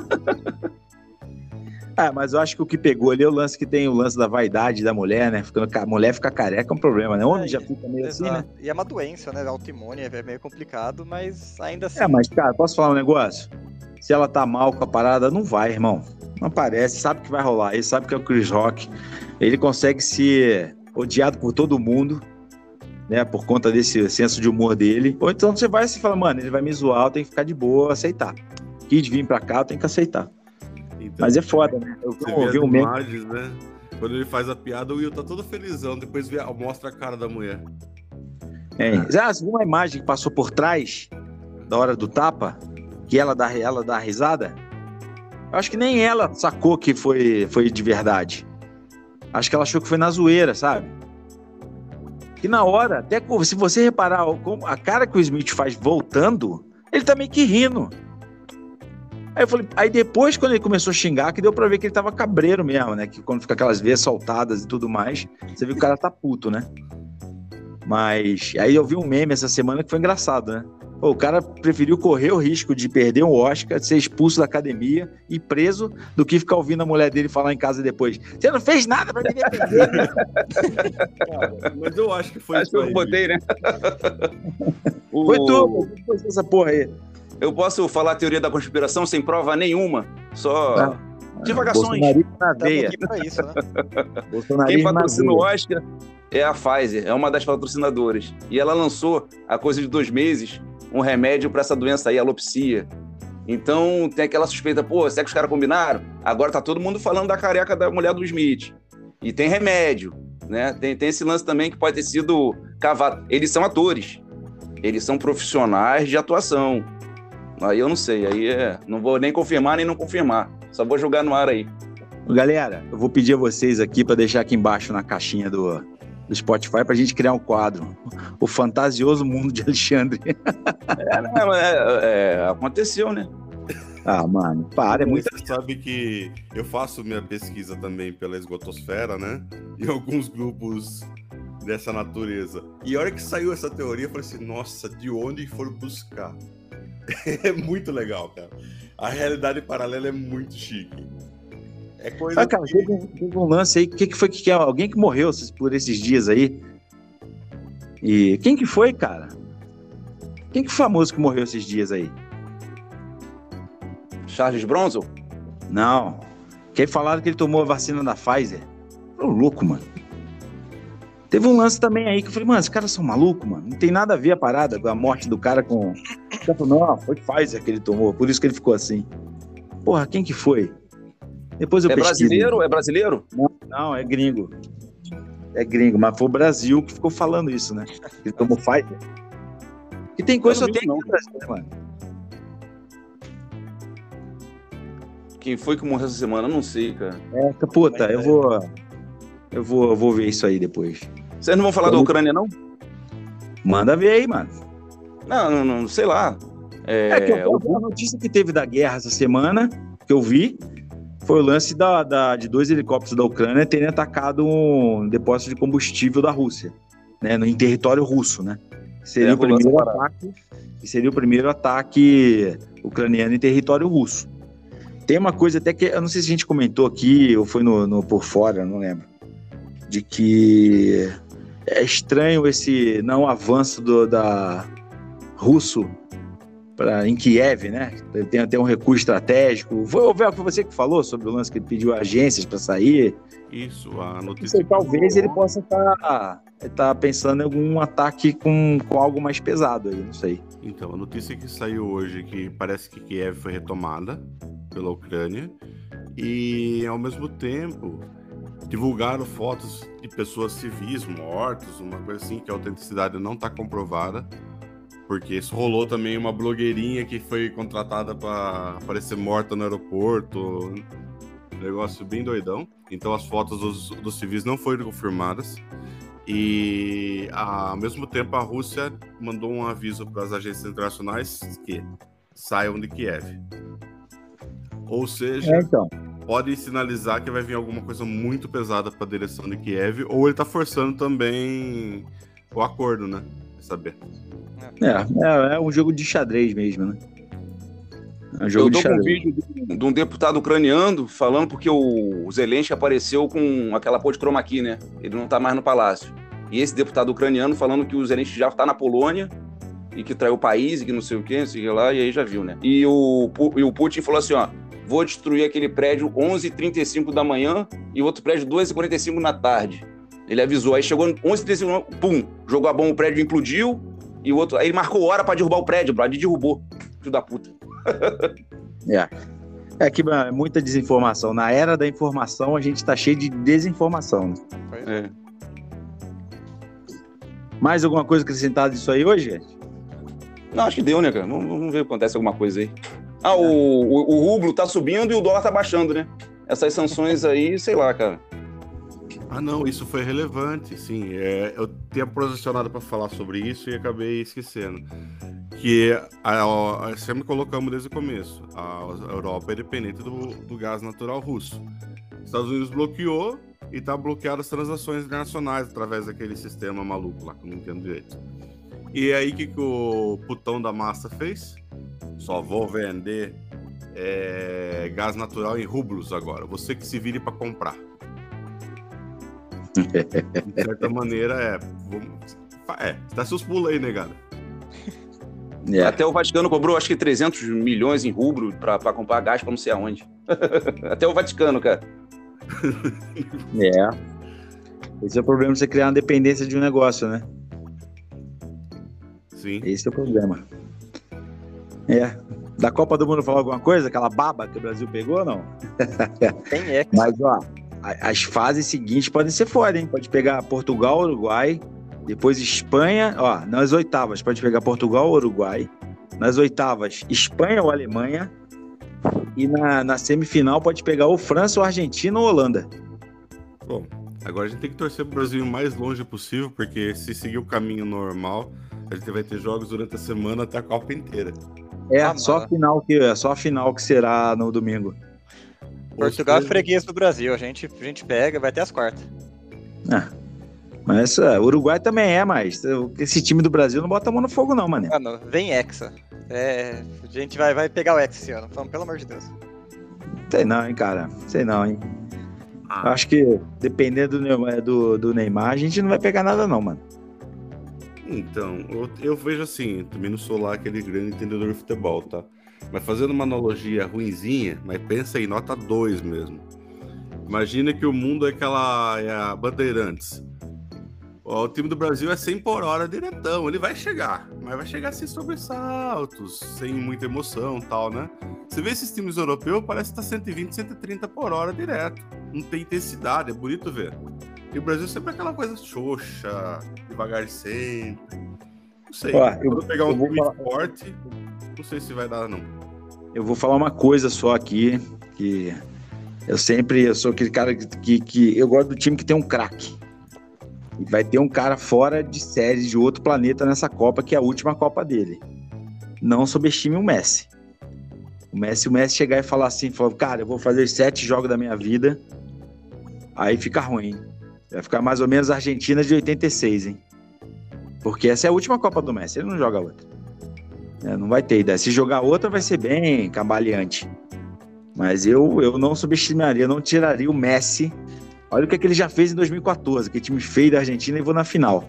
Ah, mas eu acho que o que pegou ali é o lance que tem o lance da vaidade da mulher, né? Ficando, ca- mulher fica careca é um problema, né? Homem É, já fica meio assim, né? Exato. E é uma doença, né? Autoimune, é meio complicado, mas ainda assim. É, mas, cara, posso falar um negócio? Se ela tá mal com a parada, não vai, irmão. Não aparece, sabe que vai rolar. Ele sabe que é o Chris Rock. Ele consegue ser odiado por todo mundo, né? Por conta desse senso de humor dele. Ou então você vai e se fala, mano, ele vai me zoar, eu tenho que ficar de boa, aceitar. Kid vir pra cá, eu tenho que aceitar. Então, Mas é foda, né? Eu Você ouvi um imagens, né? Quando ele faz a piada, o Will tá todo felizão, depois vê, mostra a cara da mulher. É. Ah, você viu uma imagem que passou por trás da hora do tapa? Que ela dá, ela dá risada? Eu acho que nem ela sacou que foi, foi de verdade. Acho que ela achou que foi na zoeira, sabe? Que na hora, até se você reparar a cara que o Smith faz voltando, ele tá meio que rindo. Aí eu falei, aí depois, quando ele começou a xingar, que deu pra ver que ele tava cabreiro mesmo, né? Que quando fica aquelas veias soltadas e tudo mais, você viu que o cara tá puto, né? Mas aí eu vi um meme essa semana que foi engraçado, né? Pô, o cara preferiu correr o risco de perder um Oscar, de ser expulso da academia e preso, do que ficar ouvindo a mulher dele falar em casa depois. Você não fez nada pra me defender. *laughs* Mas eu acho que foi Acho que eu aí, botei, né? O- Foi tu, foi essa porra aí. Eu posso falar a teoria da conspiração sem prova nenhuma, só Ah, divagações. Bolsonarismo na veia. pra isso, né? *laughs* Quem patrocina o. Oscar é a Pfizer, é uma das patrocinadoras. E ela lançou, há coisa de dois meses, um remédio para essa doença aí, alopecia. Então tem aquela suspeita, pô, será que os caras combinaram? Agora tá todo mundo falando da careca da mulher do Smith. E tem remédio, né? Tem, tem esse lance também que pode ter sido cavado. Eles são atores. Eles são profissionais de atuação. Aí eu não sei, aí é, não vou nem confirmar nem não confirmar. Só vou jogar no ar aí. Galera, eu vou pedir a vocês aqui para deixar aqui embaixo na caixinha do, do Spotify pra gente criar um quadro. O fantasioso mundo de Alexandre. É, não, é, é, aconteceu, né? Ah, mano, para, é muito. Você sabe que eu faço minha pesquisa também pela esgotosfera, né? Em alguns grupos dessa natureza. E a hora que saiu essa teoria, eu falei assim, nossa, de onde foram buscar? *laughs* É muito legal, cara. A realidade paralela é muito chique. É coisa Ah, cara, que... teve um, teve um lance aí. O que, que foi que, que alguém que morreu por esses dias aí? E quem que foi, cara? Quem que foi famoso que morreu esses dias aí? Charles Bronson? Não. Quem falaram que ele tomou a vacina da Pfizer? Ô, louco, mano. Teve um lance também aí que eu falei, mano, esses caras são malucos, mano. Não tem nada a ver a parada com a morte do cara com. *laughs* O cara falou, não, foi Pfizer que ele tomou, por isso que ele ficou assim. Porra, quem que foi? Depois eu É pesquiso. brasileiro? É brasileiro? Não, é gringo. É gringo, mas foi o Brasil que ficou falando isso, né? Ele tomou Pfizer. E tem coisa não tenho isso, aqui no Brasil, né, mano? Quem foi que morreu essa semana? Eu não sei, cara. É, puta, eu vou. Eu vou, eu vou ver isso aí depois. Vocês não vão falar da Ucrânia, não? Manda ver aí, mano. Não, não, não sei lá. É, É, que eu, a notícia que teve da guerra essa semana, que eu vi, foi o lance da, da- de dois helicópteros da Ucrânia terem atacado um depósito de combustível da Rússia, né, no, em território russo, né? Seria, É, o primeiro ataque, que seria o primeiro ataque ucraniano em território russo. Tem uma coisa até que eu não sei se a gente comentou aqui ou foi no, no por fora, não lembro, de que é estranho esse não avanço do, da russo pra, em Kiev, né? Tem até um recurso estratégico. Foi foi você que falou sobre o lance que ele pediu agências para sair. Isso, a notícia. Sei, talvez ele possa estar tá, tá pensando em algum ataque com, com algo mais pesado aí, não sei. Então, a notícia que saiu hoje é que parece que Kiev foi retomada pela Ucrânia e, ao mesmo tempo, divulgaram fotos de pessoas civis mortos, uma coisa assim, que a autenticidade não está comprovada. Porque isso rolou também uma blogueirinha que foi contratada para aparecer morta no aeroporto. Um negócio bem doidão. Então as fotos dos, dos civis não foram confirmadas. E ao mesmo tempo a Rússia mandou um aviso para as agências internacionais que saiam de Kiev. Ou seja, é, então. Pode sinalizar que vai vir alguma coisa muito pesada para a direção de Kiev, ou ele está forçando também o acordo, né? Saber. É, é, é um jogo de xadrez mesmo, né? É um jogo Eu tô com um vídeo de um deputado ucraniano falando porque o Zelensky apareceu com aquela pôr de chroma key, né? Ele não tá mais no palácio. E esse deputado ucraniano falando que o Zelensky já tá na Polônia e que traiu o país e que não sei o que, não sei o que lá, e aí já viu, né? E o, e o Putin falou assim, ó, vou destruir aquele prédio 11h35 da manhã e outro prédio 2h45 na tarde. Ele avisou, aí chegou 11h35, pum, jogou a bomba, o prédio implodiu, e o outro. Aí ele marcou hora para derrubar o prédio, Brad, e derrubou. Filho da puta. *laughs* é. É que é muita desinformação. Na era da informação, a gente tá cheio de desinformação. Né? É. Mais alguma coisa acrescentada disso aí hoje, gente? Não, acho que deu, né, cara? Vamos, vamos ver se acontece alguma coisa aí. Ah, o, o, o rublo tá subindo e o dólar tá baixando, né? Essas sanções aí, sei lá, cara. Ah, não, isso foi relevante, sim. É, eu tinha posicionado para falar sobre isso e acabei esquecendo. Que a, a, sempre colocamos desde o começo: a, Europa é dependente do, do gás natural russo. Os Estados Unidos bloqueou e está bloqueado as transações internacionais através daquele sistema maluco lá, que eu não entendo direito. E aí, o que, que o putão da massa fez? Só vou vender é, gás natural em rublos agora. Você que se vire para comprar. De certa maneira, é. É, dá seus pulos aí, negado. Né, é. Até o Vaticano cobrou, acho que 300 milhões em rubro para comprar gás para não sei aonde. *laughs* Até o Vaticano, cara. É. Esse é o problema de você criar uma dependência de um negócio, né? Sim. Esse é o problema. É. Da Copa do Mundo falou alguma coisa? Aquela baba que o Brasil pegou ou não? *laughs* Tem é. Mas, ó, as fases seguintes podem ser foda, hein? Pode pegar Portugal, Uruguai, depois Espanha, ó, nas oitavas pode pegar Portugal ou Uruguai, nas oitavas Espanha ou Alemanha, e na, na semifinal pode pegar ou França ou Argentina ou Holanda. Bom, agora a gente tem que torcer pro Brasil o mais longe possível, porque se seguir o caminho normal, a gente vai ter jogos durante a semana até a Copa inteira. É, ah, só a final que é só a final que será no domingo. Portugal é freguês do Brasil, a gente, a gente pega, vai até as quartas. Ah, mas uh, Uruguai também é, mas esse time do Brasil não bota a mão no fogo, não, mano. Mano, vem Hexa. É, a gente vai, vai pegar o Hexa esse ano, pelo amor de Deus. Sei não, hein, cara. Sei não, hein. Ah. Acho que dependendo do, é, do, do, Neymar, a gente não vai pegar nada, não, mano. Então, eu, eu vejo assim, também não sou lá aquele grande entendedor de futebol, tá? Mas fazendo uma analogia ruinzinha, mas pensa em nota 2 mesmo. Imagina que o mundo é aquela é a Bandeirantes. O time do Brasil é 100 por hora diretão, ele vai chegar, mas vai chegar sem sobressaltos, sem muita emoção tal, né? Você vê esses times europeus, parece que tá 120, 130 por hora direto. Não tem intensidade, é bonito ver. E o Brasil sempre é aquela coisa xoxa, devagar sempre. Não sei, Ó, eu, vou pegar um time falar... forte, não sei se vai dar, não. Eu vou falar uma coisa só aqui, que eu sempre eu sou aquele cara que, que, que eu gosto do time que tem um craque. E vai ter um cara fora de série de outro planeta nessa Copa, que é a última Copa dele. Não subestime o Messi. O Messi, o Messi chegar e falar assim, falar, cara, eu vou fazer sete jogos da minha vida, aí fica ruim. Vai ficar mais ou menos a Argentina de 86, hein? Porque essa é a última Copa do Messi, ele não joga outra. É, não vai ter ideia. Se jogar outra, vai ser bem cambaleante. Mas eu, eu não subestimaria, não tiraria o Messi. Olha o que, é que ele já fez em 2014, que time feio da Argentina e vou na final.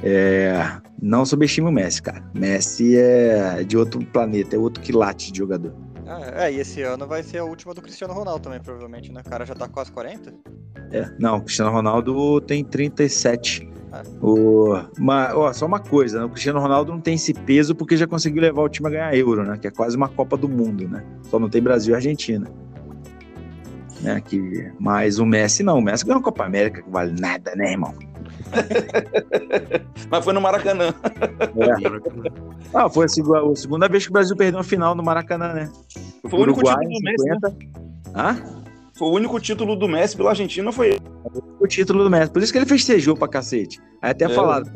É, não subestime o Messi, cara. Messi é de outro planeta, é outro quilate de jogador. Ah, é, e esse ano vai ser a última do Cristiano Ronaldo também, provavelmente, né? O cara já tá quase 40? É, não, o Cristiano Ronaldo tem 37. Ah. O, uma, ó, só uma coisa, né? o Cristiano Ronaldo não tem esse peso porque já conseguiu levar o time a ganhar euro, né? Que é quase uma Copa do Mundo, né? Só não tem Brasil e Argentina. Né? Que, mas o Messi não, o Messi ganhou a Copa América, que vale nada, né, irmão? *laughs* Mas foi no Maracanã. É. Ah, foi a segunda, a segunda vez que o Brasil perdeu uma final no Maracanã, né? Foi o único Uruguai, título do Messi. né? 50. Hã? Foi o único título do Messi pela Argentina, foi ele. o título do Messi. Por isso que ele festejou pra cacete. Aí até É. falaram,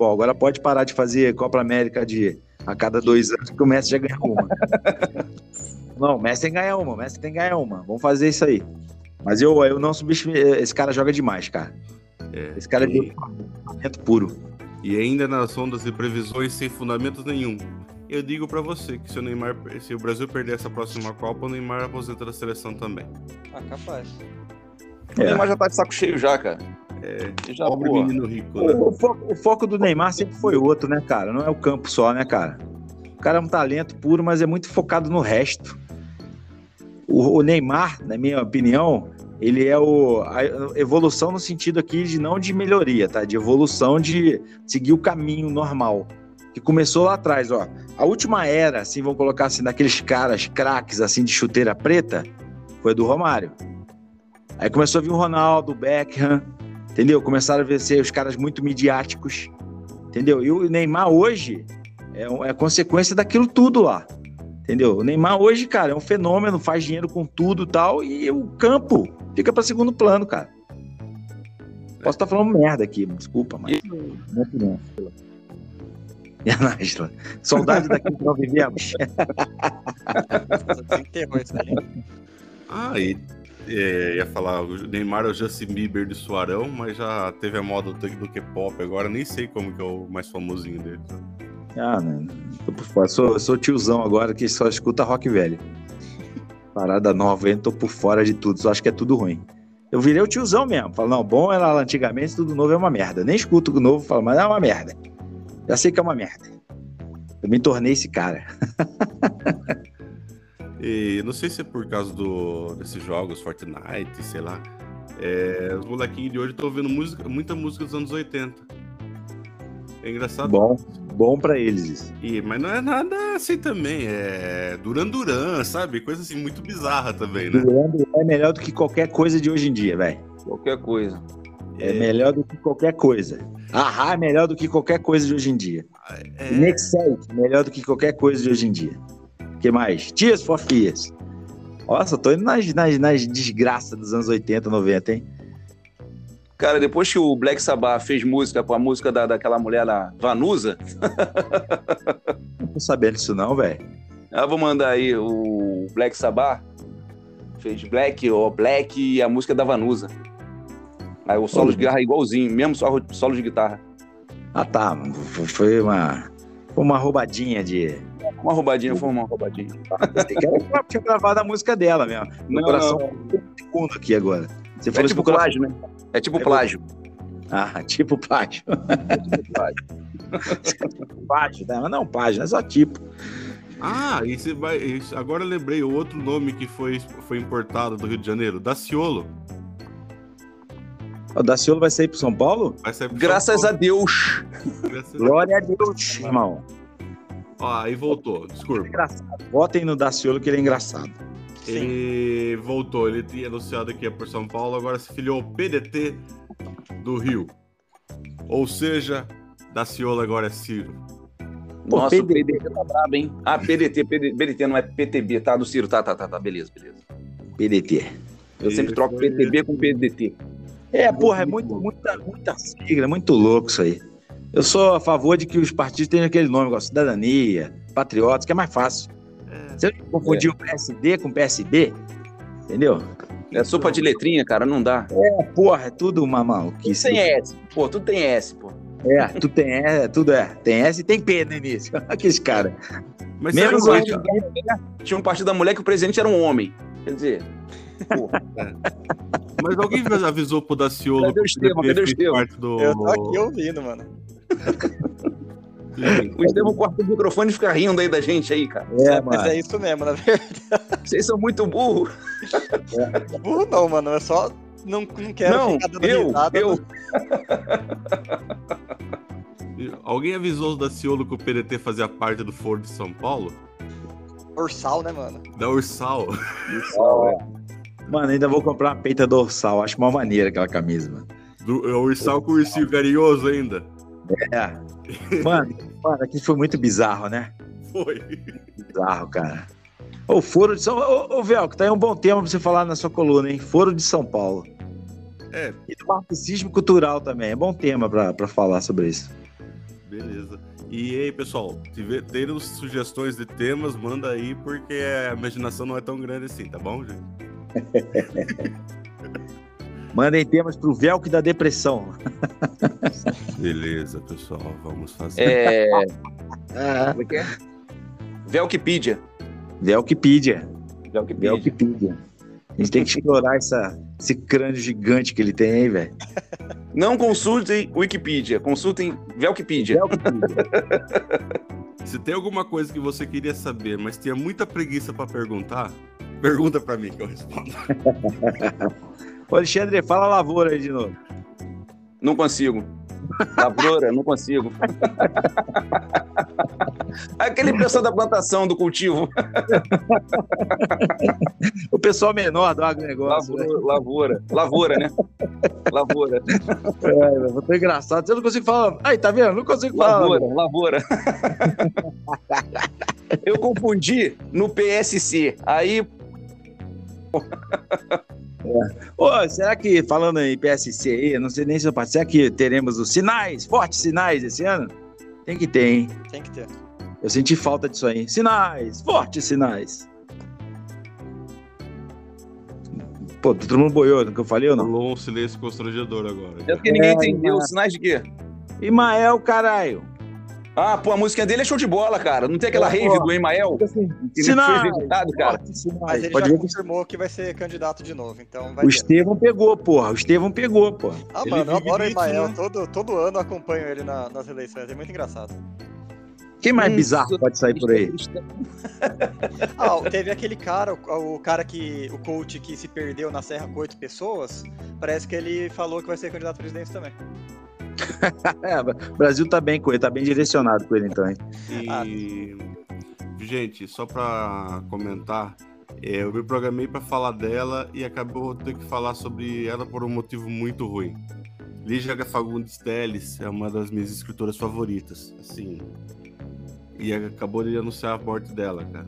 agora pode parar de fazer Copa América de a cada dois anos, que o Messi já ganhou uma. *laughs* não, o Messi tem que ganhar uma, o Messi tem que ganhar uma. Vamos fazer isso aí. Mas eu, eu não subestimo. Esse cara joga demais, cara. É, Esse cara é e, de fundamento puro. e ainda nas ondas de previsões sem fundamentos nenhum. Eu digo pra você que se o Neymar, se o Brasil perder essa próxima Copa, o Neymar aposenta da seleção também. Ah, capaz. O Neymar já tá de saco cheio já, cara. É, já, pobre menino rico, né? O, o foco, o foco do Neymar sempre foi outro, né, cara? Não é o campo só, né, cara? O cara é um talento puro, mas é muito focado no resto. O, o Neymar, na minha opinião, ele é o, a evolução no sentido aqui de não de melhoria, tá? De evolução de seguir o caminho normal. Que começou lá atrás, ó. A última era, assim, vamos colocar assim, daqueles caras craques, assim, de chuteira preta, foi do Romário. Aí começou a vir o Ronaldo, o Beckham, entendeu? Começaram a ver ser os caras muito midiáticos, entendeu? E o Neymar hoje é, é consequência daquilo tudo lá, entendeu? O Neymar hoje, cara, é um fenômeno, faz dinheiro com tudo e tal, e o campo fica para segundo plano, cara. Posso estar falando merda aqui, desculpa, mas. Minha opinião. E a Nájila? Saudade daquilo que nós vivemos. Aí. Ah, e é, ia falar, o Neymar é o Justin Bieber do Suarão, mas já teve a moda do, do K-pop, agora nem sei como que é o mais famosinho dele. Ah, não. Tô por fora. Sou, sou tiozão agora que só escuta rock velho. Parada nova, eu tô por fora de tudo, só acho que é tudo ruim. Eu virei o tiozão mesmo. Falo, não, bom era lá antigamente, tudo novo é uma merda. Nem escuto o novo, falo, mas é uma merda. Já sei que é uma merda. Eu me tornei esse cara. *laughs* E não sei se é por causa do, desses jogos, Fortnite, sei lá. é, os molequinhos de hoje estão ouvindo música, muita música dos anos 80. É engraçado. Bom, bom pra eles isso. E, mas não é nada assim também. É Duran Duran, sabe? Coisa assim muito bizarra também, né? Leandro é melhor do que qualquer coisa de hoje em dia, velho. Qualquer coisa. É melhor do que qualquer coisa. Ahá é melhor do que qualquer coisa de hoje em dia. É, Nexel, melhor do que qualquer coisa de hoje em dia. O que mais? Tears for Fears. Nossa, tô indo nas, nas, nas desgraças dos anos 80, 90, hein? Cara, depois que o Black Sabbath fez música com a música da, daquela mulher lá, Vanusa, *laughs* Não tô sabendo disso não, velho. eu vou mandar aí o Black Sabbath fez Black ou Black e a música da Vanusa. Aí o solo de guitarra é igualzinho, mesmo solo, solo de guitarra. Ah, tá. Foi uma, foi uma roubadinha de... Uma roubadinha, foi uma roubadinha. Eu tinha gravado a música dela mesmo. Meu Não, coração não. um segundo aqui agora. Você É falou tipo isso pro né? É tipo É plágio. Ah, *laughs* tipo plágio. É tipo plágio. plágio, né? Mas não plágio, é só tipo. Ah, e você vai. isso- Agora eu lembrei o outro nome que foi, foi importado do Rio de Janeiro, Daciolo. O Daciolo vai sair pro São Paulo? Vai sair pro Graças São a Deus. Paulo. Graças a Glória a Deus, irmão. Ó, aí voltou, desculpa. Engraçado. Votem no Daciolo que ele é engraçado. Ele voltou, ele tinha anunciado que ia por São Paulo, agora se filiou ao PDT do Rio. Ou seja, Daciolo agora é Ciro. Pô, Nossa, o PDT. PDT tá brabo, hein? Ah, PDT, PDT, PDT não é PTB, tá? Do Ciro, tá, tá, tá, tá, beleza, beleza. PDT. Eu sempre Ele troco foi- PTB com PDT. É, porra, é muito, muita, muita sigla, é muito louco isso aí. Eu sou a favor de que os partidos tenham aquele nome, igual Cidadania, Patriotas, que é mais fácil. É, Você não confundir o PSD com o PSB, entendeu? É sopa de letrinha, cara, não dá. É, porra, é tudo uma Tudo maluquice. tem S. Pô, tudo tem S, pô. É, tu tem, é, tudo é. Tem S e tem P no início. *laughs* Aqueles caras. Mas Menos hoje. que- Tinha um partido da mulher que o presidente era um homem. Quer dizer, porra, *laughs* Mas alguém avisou pro Daciolo Cadê o Estevão? Cadê o fez Estevão? parte do... Eu tô aqui ouvindo, mano. *laughs* *laughs* o Estevão corta o microfone e fica rindo aí da gente aí, cara. É, Mas mano. é isso mesmo, na verdade. *laughs* Vocês são muito burros. Burro não, mano. Eu só não, não quero Não, ficar dando eu, risada. eu. *laughs* Alguém avisou o Daciolo que o PDT fazia parte do Foro de São Paulo? Ursal, né, mano? Da Ursal. Mano, ainda vou comprar uma peita dorsal. Acho uma maneira aquela camisa, mano. Do, é o Ursal com o ursinho carinhoso ainda. É. Mano, mano, aqui foi muito bizarro, né? Foi. Bizarro, cara. O Foro de São Ô, ô Velco, tá aí um bom tema pra você falar na sua coluna, hein? Foro de São Paulo. É, E do marxismo cultural também. É bom tema pra, pra falar sobre isso. beleza. E aí, pessoal, tiver, tendo sugestões de temas, manda aí, porque a imaginação não é tão grande assim, tá bom, gente? *laughs* Mandem temas pro Velco da depressão. Beleza, pessoal, vamos fazer. É. Ah. Como é que é? Velkipedia. Velkipedia. Velquipedia. A gente tem que explorar essa, esse crânio gigante que ele tem aí, velho. Não consultem Wikipedia, consultem Velkipedia. Velquipedia. *laughs* Se tem alguma coisa que você queria saber, mas tinha muita preguiça pra perguntar, pergunta pra mim que eu respondo. *laughs* Ô, Alexandre, fala lavoura aí de novo. Não consigo. Lavoura, não consigo. *laughs* Aquele pessoal da plantação, do cultivo. O pessoal menor do agronegócio. né? Lavoura, lavoura. Lavoura, né? Lavoura. É, eu tô engraçado. Eu não consigo falar. Aí, tá vendo? Não consigo falar. Lavoura, lavoura. Eu confundi no PSC. Aí, *laughs* Ô, será que, falando em PSC aí, não sei nem se eu passei, será que teremos os sinais, fortes sinais esse ano? Tem que ter, hein? Tem que ter. Eu senti falta disso aí. Sinais, fortes sinais. Pô, todo mundo boiou no que eu falei ou não? Rolou um silêncio constrangedor agora. é porque ninguém É, entendeu. mas- Sinais de quê? Imael, caralho. Ah, pô, a música dele é show de bola, cara. Não tem aquela Pô, rave do Emael? Não foi Sinais, cara. Mas ele Pode já que confirmou que vai ser candidato de novo, então vai o ter. Estevão pegou, porra. O Estevão pegou, porra. Ah, Ele mano, eu adoro o Emael. né? Todo, todo ano acompanho ele na- nas eleições. É muito engraçado. Quem mais Hum, bizarro pode sair por aí? Ah, teve aquele cara, o, o cara que. O coach que se perdeu na Serra com oito pessoas. Parece que ele falou que vai ser candidato a presidente também. *laughs* É, o Brasil tá bem com ele, tá bem direcionado com ele então, hein? E, gente, só pra comentar, é, eu me programei pra falar dela e acabou tendo que falar sobre ela por um motivo muito ruim. Lígia Fagundes Teles é uma das minhas escritoras favoritas, assim. E acabou de anunciar a morte dela, cara.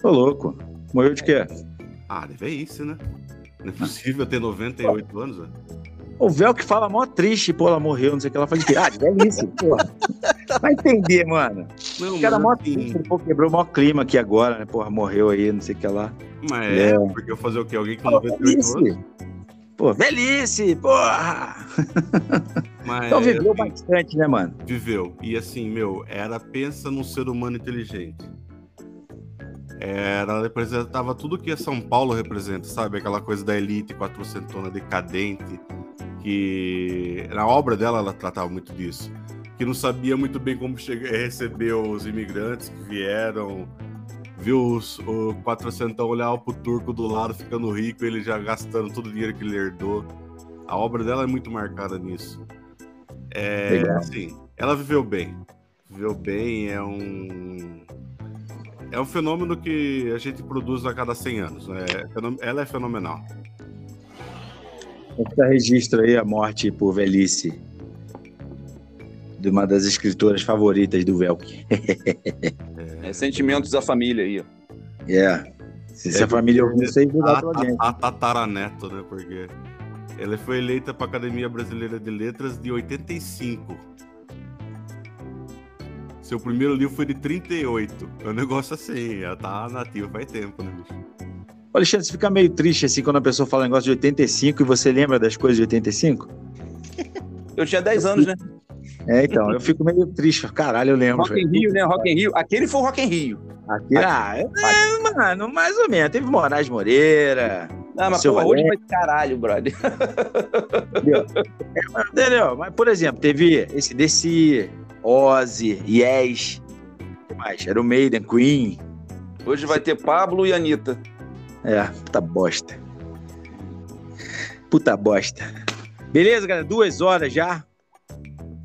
Tô louco. Morreu de quê? Ah, deve é isso, né? Não é possível ter 98 anos, velho. O véu que fala mó triste, pô, ela morreu, não sei o que. Ela fala de quê? Ah, de velhice, porra. Vai entender, mano. Não, O cara mó mas, triste, assim, pô, quebrou o maior clima aqui agora, né? Porra, morreu aí, não sei o que lá. mas É. é, porque eu fazer o quê? Alguém com Pô, 98 anos? Pô, velhice, porra! Mas, Então viveu assim, bastante, né, mano? viveu. E assim, meu, era pensa num ser humano inteligente. Era, representava tudo que São Paulo representa, sabe? Aquela coisa da elite quatrocentona decadente, que na obra dela ela tratava muito disso. Que não sabia muito bem como chegar, receber os imigrantes que vieram, viu os, o quatrocentão olhar pro turco do lado ficando rico, ele já gastando todo o dinheiro que ele herdou. A obra dela é muito marcada nisso. É, assim, ela viveu bem. Viveu bem, é um. É um fenômeno que a gente produz a cada 100 anos. né? É Ela é fenomenal. Esse registro aí, a morte por velhice de uma das escritoras favoritas do Velk. *laughs* É, sentimentos da família aí, ó. É. Se, se É, a família ouvir isso aí, A, dar pra gente. a, a tataraneto, né? Porque ela foi eleita para a Academia Brasileira de Letras de 85. Seu primeiro livro foi de 38. É um negócio assim, ela tá nativa faz tempo, né, bicho? Alexandre, você fica meio triste assim quando a pessoa fala negócio de 85 e você lembra das coisas de 85? *laughs* Eu tinha 10 anos, né? É, então, eu fico meio triste. Caralho, eu lembro. Rock in Rio, né? Rock in Rio. Aquele foi o Rock in Rio. Aqui, ah, é, mano, mais ou menos. Teve Moraes Moreira. Ah, mas porra, hoje vai caralho, brother. *laughs* Entendeu? É, entendeu? Mas, por exemplo, teve esse desse Ozzy, Yes. O que mais? Era o Maiden, Queen. Hoje vai ter Pablo e Anitta. É, puta bosta. Puta bosta. Beleza, galera? Duas horas já.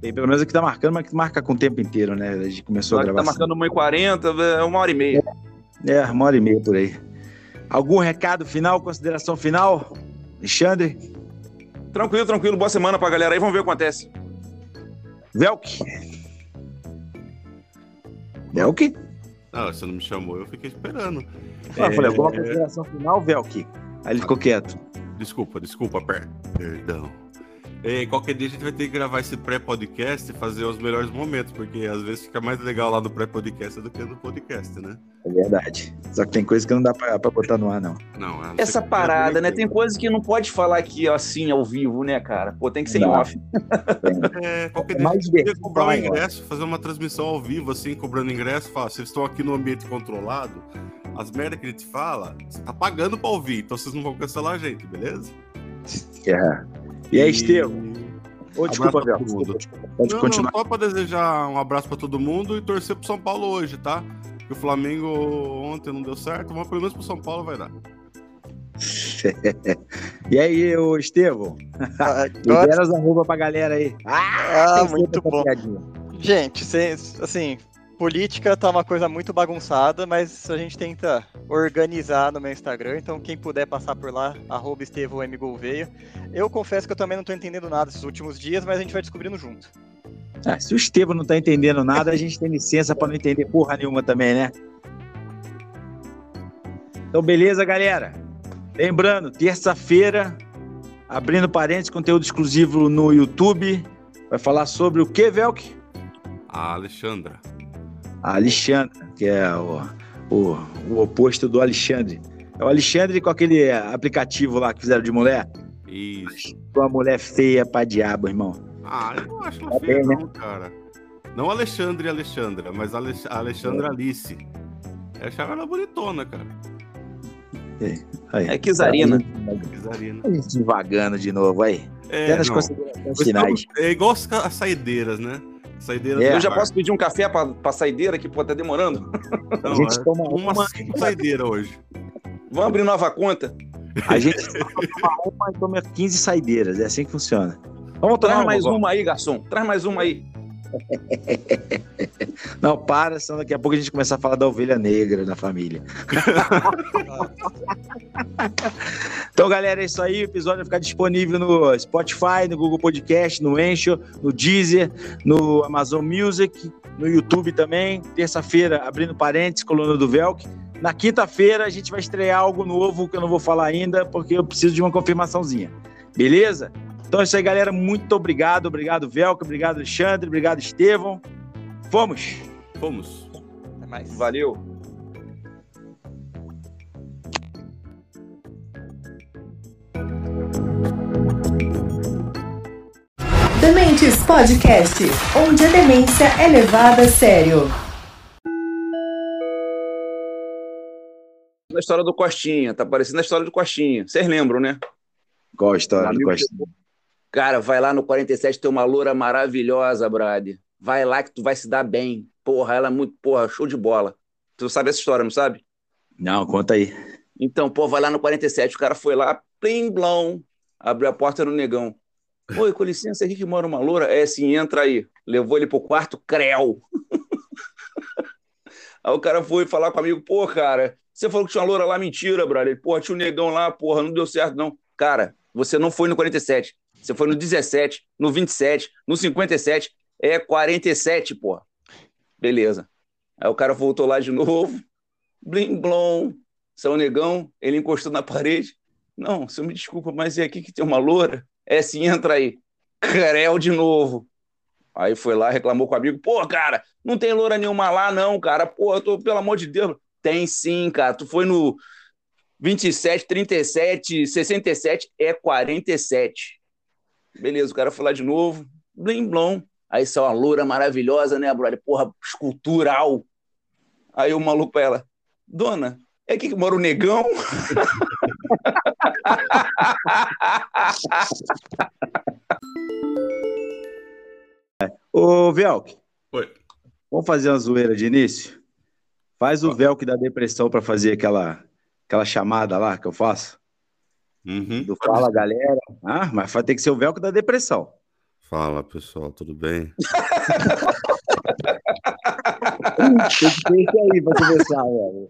Tem pelo menos aqui tá marcando, mas que marca com o tempo inteiro, né? A gente começou a gravar. Tá marcando 1h40, é uma hora e meia. É, uma hora e meia por aí. Algum recado final, consideração final? Alexandre? Tranquilo, tranquilo. Boa semana pra galera aí. Vamos ver o que acontece. Velk? Velk? Não, você não me chamou, eu fiquei esperando. Ah, é... falei, alguma consideração final, Velk? Aí ele ficou quieto. Desculpa, desculpa, per... perdão. E qualquer dia a gente vai ter que gravar esse pré-podcast e fazer os melhores momentos, porque às vezes fica mais legal lá no pré-podcast do que no podcast, né? É verdade. Só que tem coisa que não dá pra, pra botar no ar, não. Não, Essa parada, né? Tem coisa que não pode falar aqui assim, ao vivo, né, cara? Pô, tem que ser não. em off. É, qualquer é dia a gente podia cobrar um ingresso, fazer uma transmissão ao vivo, assim, cobrando ingresso, falar, vocês estão aqui no ambiente controlado, as merdas que a gente fala, você tá pagando pra ouvir, então vocês não vão cancelar a gente, beleza? É. E aí, Estevam? Oh, desculpa, Abel. Pode não, continuar. Não, só para desejar um abraço para todo mundo e torcer pro São Paulo hoje, tá? Que o Flamengo ontem não deu certo, mas pelo menos pro São Paulo vai dar. *laughs* e aí, ô Estevão? Ah, *laughs* Libera as arroba pra galera aí. Ah, ah muito bom. Gente, assim, política tá uma coisa muito bagunçada, mas a gente tenta organizar no meu Instagram, então quem puder passar por lá, arroba Gouveia. Eu confesso que eu também não tô entendendo nada esses últimos dias, mas a gente vai descobrindo junto. Ah, se o Estevam não tá entendendo nada, a gente tem licença para não entender porra nenhuma também, né? Então, beleza, galera? Lembrando, terça-feira, abrindo parênteses, conteúdo exclusivo no YouTube. Vai falar sobre o que, Velk? A Alexandra a Alexandra, que é o, o, o, oposto do Alexandre. É o Alexandre com aquele aplicativo lá que fizeram de mulher. Isso. Uma mulher feia pra diabo, irmão. Ah, eu não acho ela tá feia, bem, não, né? cara. Não Alexandre Alexandra, mas a Alexandra Alice. Eu achava ela bonitona, cara. É, aí, é Kizarina. Kizarina. A gente devagando de novo, aí. É, é igual as saideiras, né? Saideira é, eu já posso pedir um café pra, pra saideira que pode estar demorando? *laughs* Não, a gente toma uma, uma saideira hoje. Vamos abrir nova conta? A gente toma uma e toma 15 saideiras, é assim que funciona. Vamos Traz mais uma aí, garçom. Traz mais uma aí. *laughs* Não, para, senão daqui a pouco a gente começar a falar da ovelha negra na família. *laughs* então, galera, é isso aí. O episódio vai ficar disponível no Spotify, no Google Podcast, no Encho, no Deezer, no Amazon Music, no YouTube também. Terça-feira, abrindo parênteses, coluna do Velk. Na quinta-feira a gente vai estrear algo novo que eu não vou falar ainda, porque eu preciso de uma confirmaçãozinha. Beleza? Então é isso aí, galera. Muito obrigado. Obrigado, Velco. Obrigado, Alexandre. Obrigado, Estevão. Fomos. Fomos. Até mais. Valeu. Dementes Podcast, onde a demência é levada a sério. Na história do Costinha, tá parecendo a história do Costinha. Vocês lembram, né? Qual a história do Costinha? Cara, vai lá no 47, tem uma loura maravilhosa, Brad. Vai lá que tu vai se dar bem. Porra, ela é muito, porra, show de bola. Tu sabe essa história, não sabe? Não, conta aí. Então, pô, vai lá no 47, o cara foi lá, plim blom, abriu a porta no negão. Oi, com licença, aqui que mora uma loura. É sim, entra aí. Levou ele pro quarto, creu. *laughs* aí o cara foi falar com o amigo, pô, cara, você falou que tinha uma loura lá, mentira, brother. Pô, tinha um negão lá, porra, não deu certo, não. Cara, você não foi no 47. Você foi no 17, no 27, no 57, é 47, pô. Beleza. Aí o cara voltou lá de novo. Blim blom. São Negão, ele encostou na parede. Não, você me desculpa, mas é aqui que tem uma loura? É sim, entra aí. Creu de novo. Aí foi lá, reclamou com o amigo. Pô, cara, não tem loura nenhuma lá, não, cara. Pô, eu tô, pelo amor de Deus. Tem sim, cara. Tu foi no 27, 37, 67, é 47. Beleza, o cara foi lá de novo, blim blom, Aí saiu uma loura maravilhosa, né, brother? Porra, escultural. Aí o maluco pra ela, dona, é aqui que mora o negão? *laughs* Ô, Velk. Oi. Vamos fazer uma zoeira de início? Faz o Velk da depressão para fazer aquela, aquela chamada lá que eu faço. Uhum. Do Fala Galera. Ah, mas vai ter que ser o Velcro da depressão. Fala pessoal, tudo bem? *laughs* *laughs* tem que aí pra começar, velho.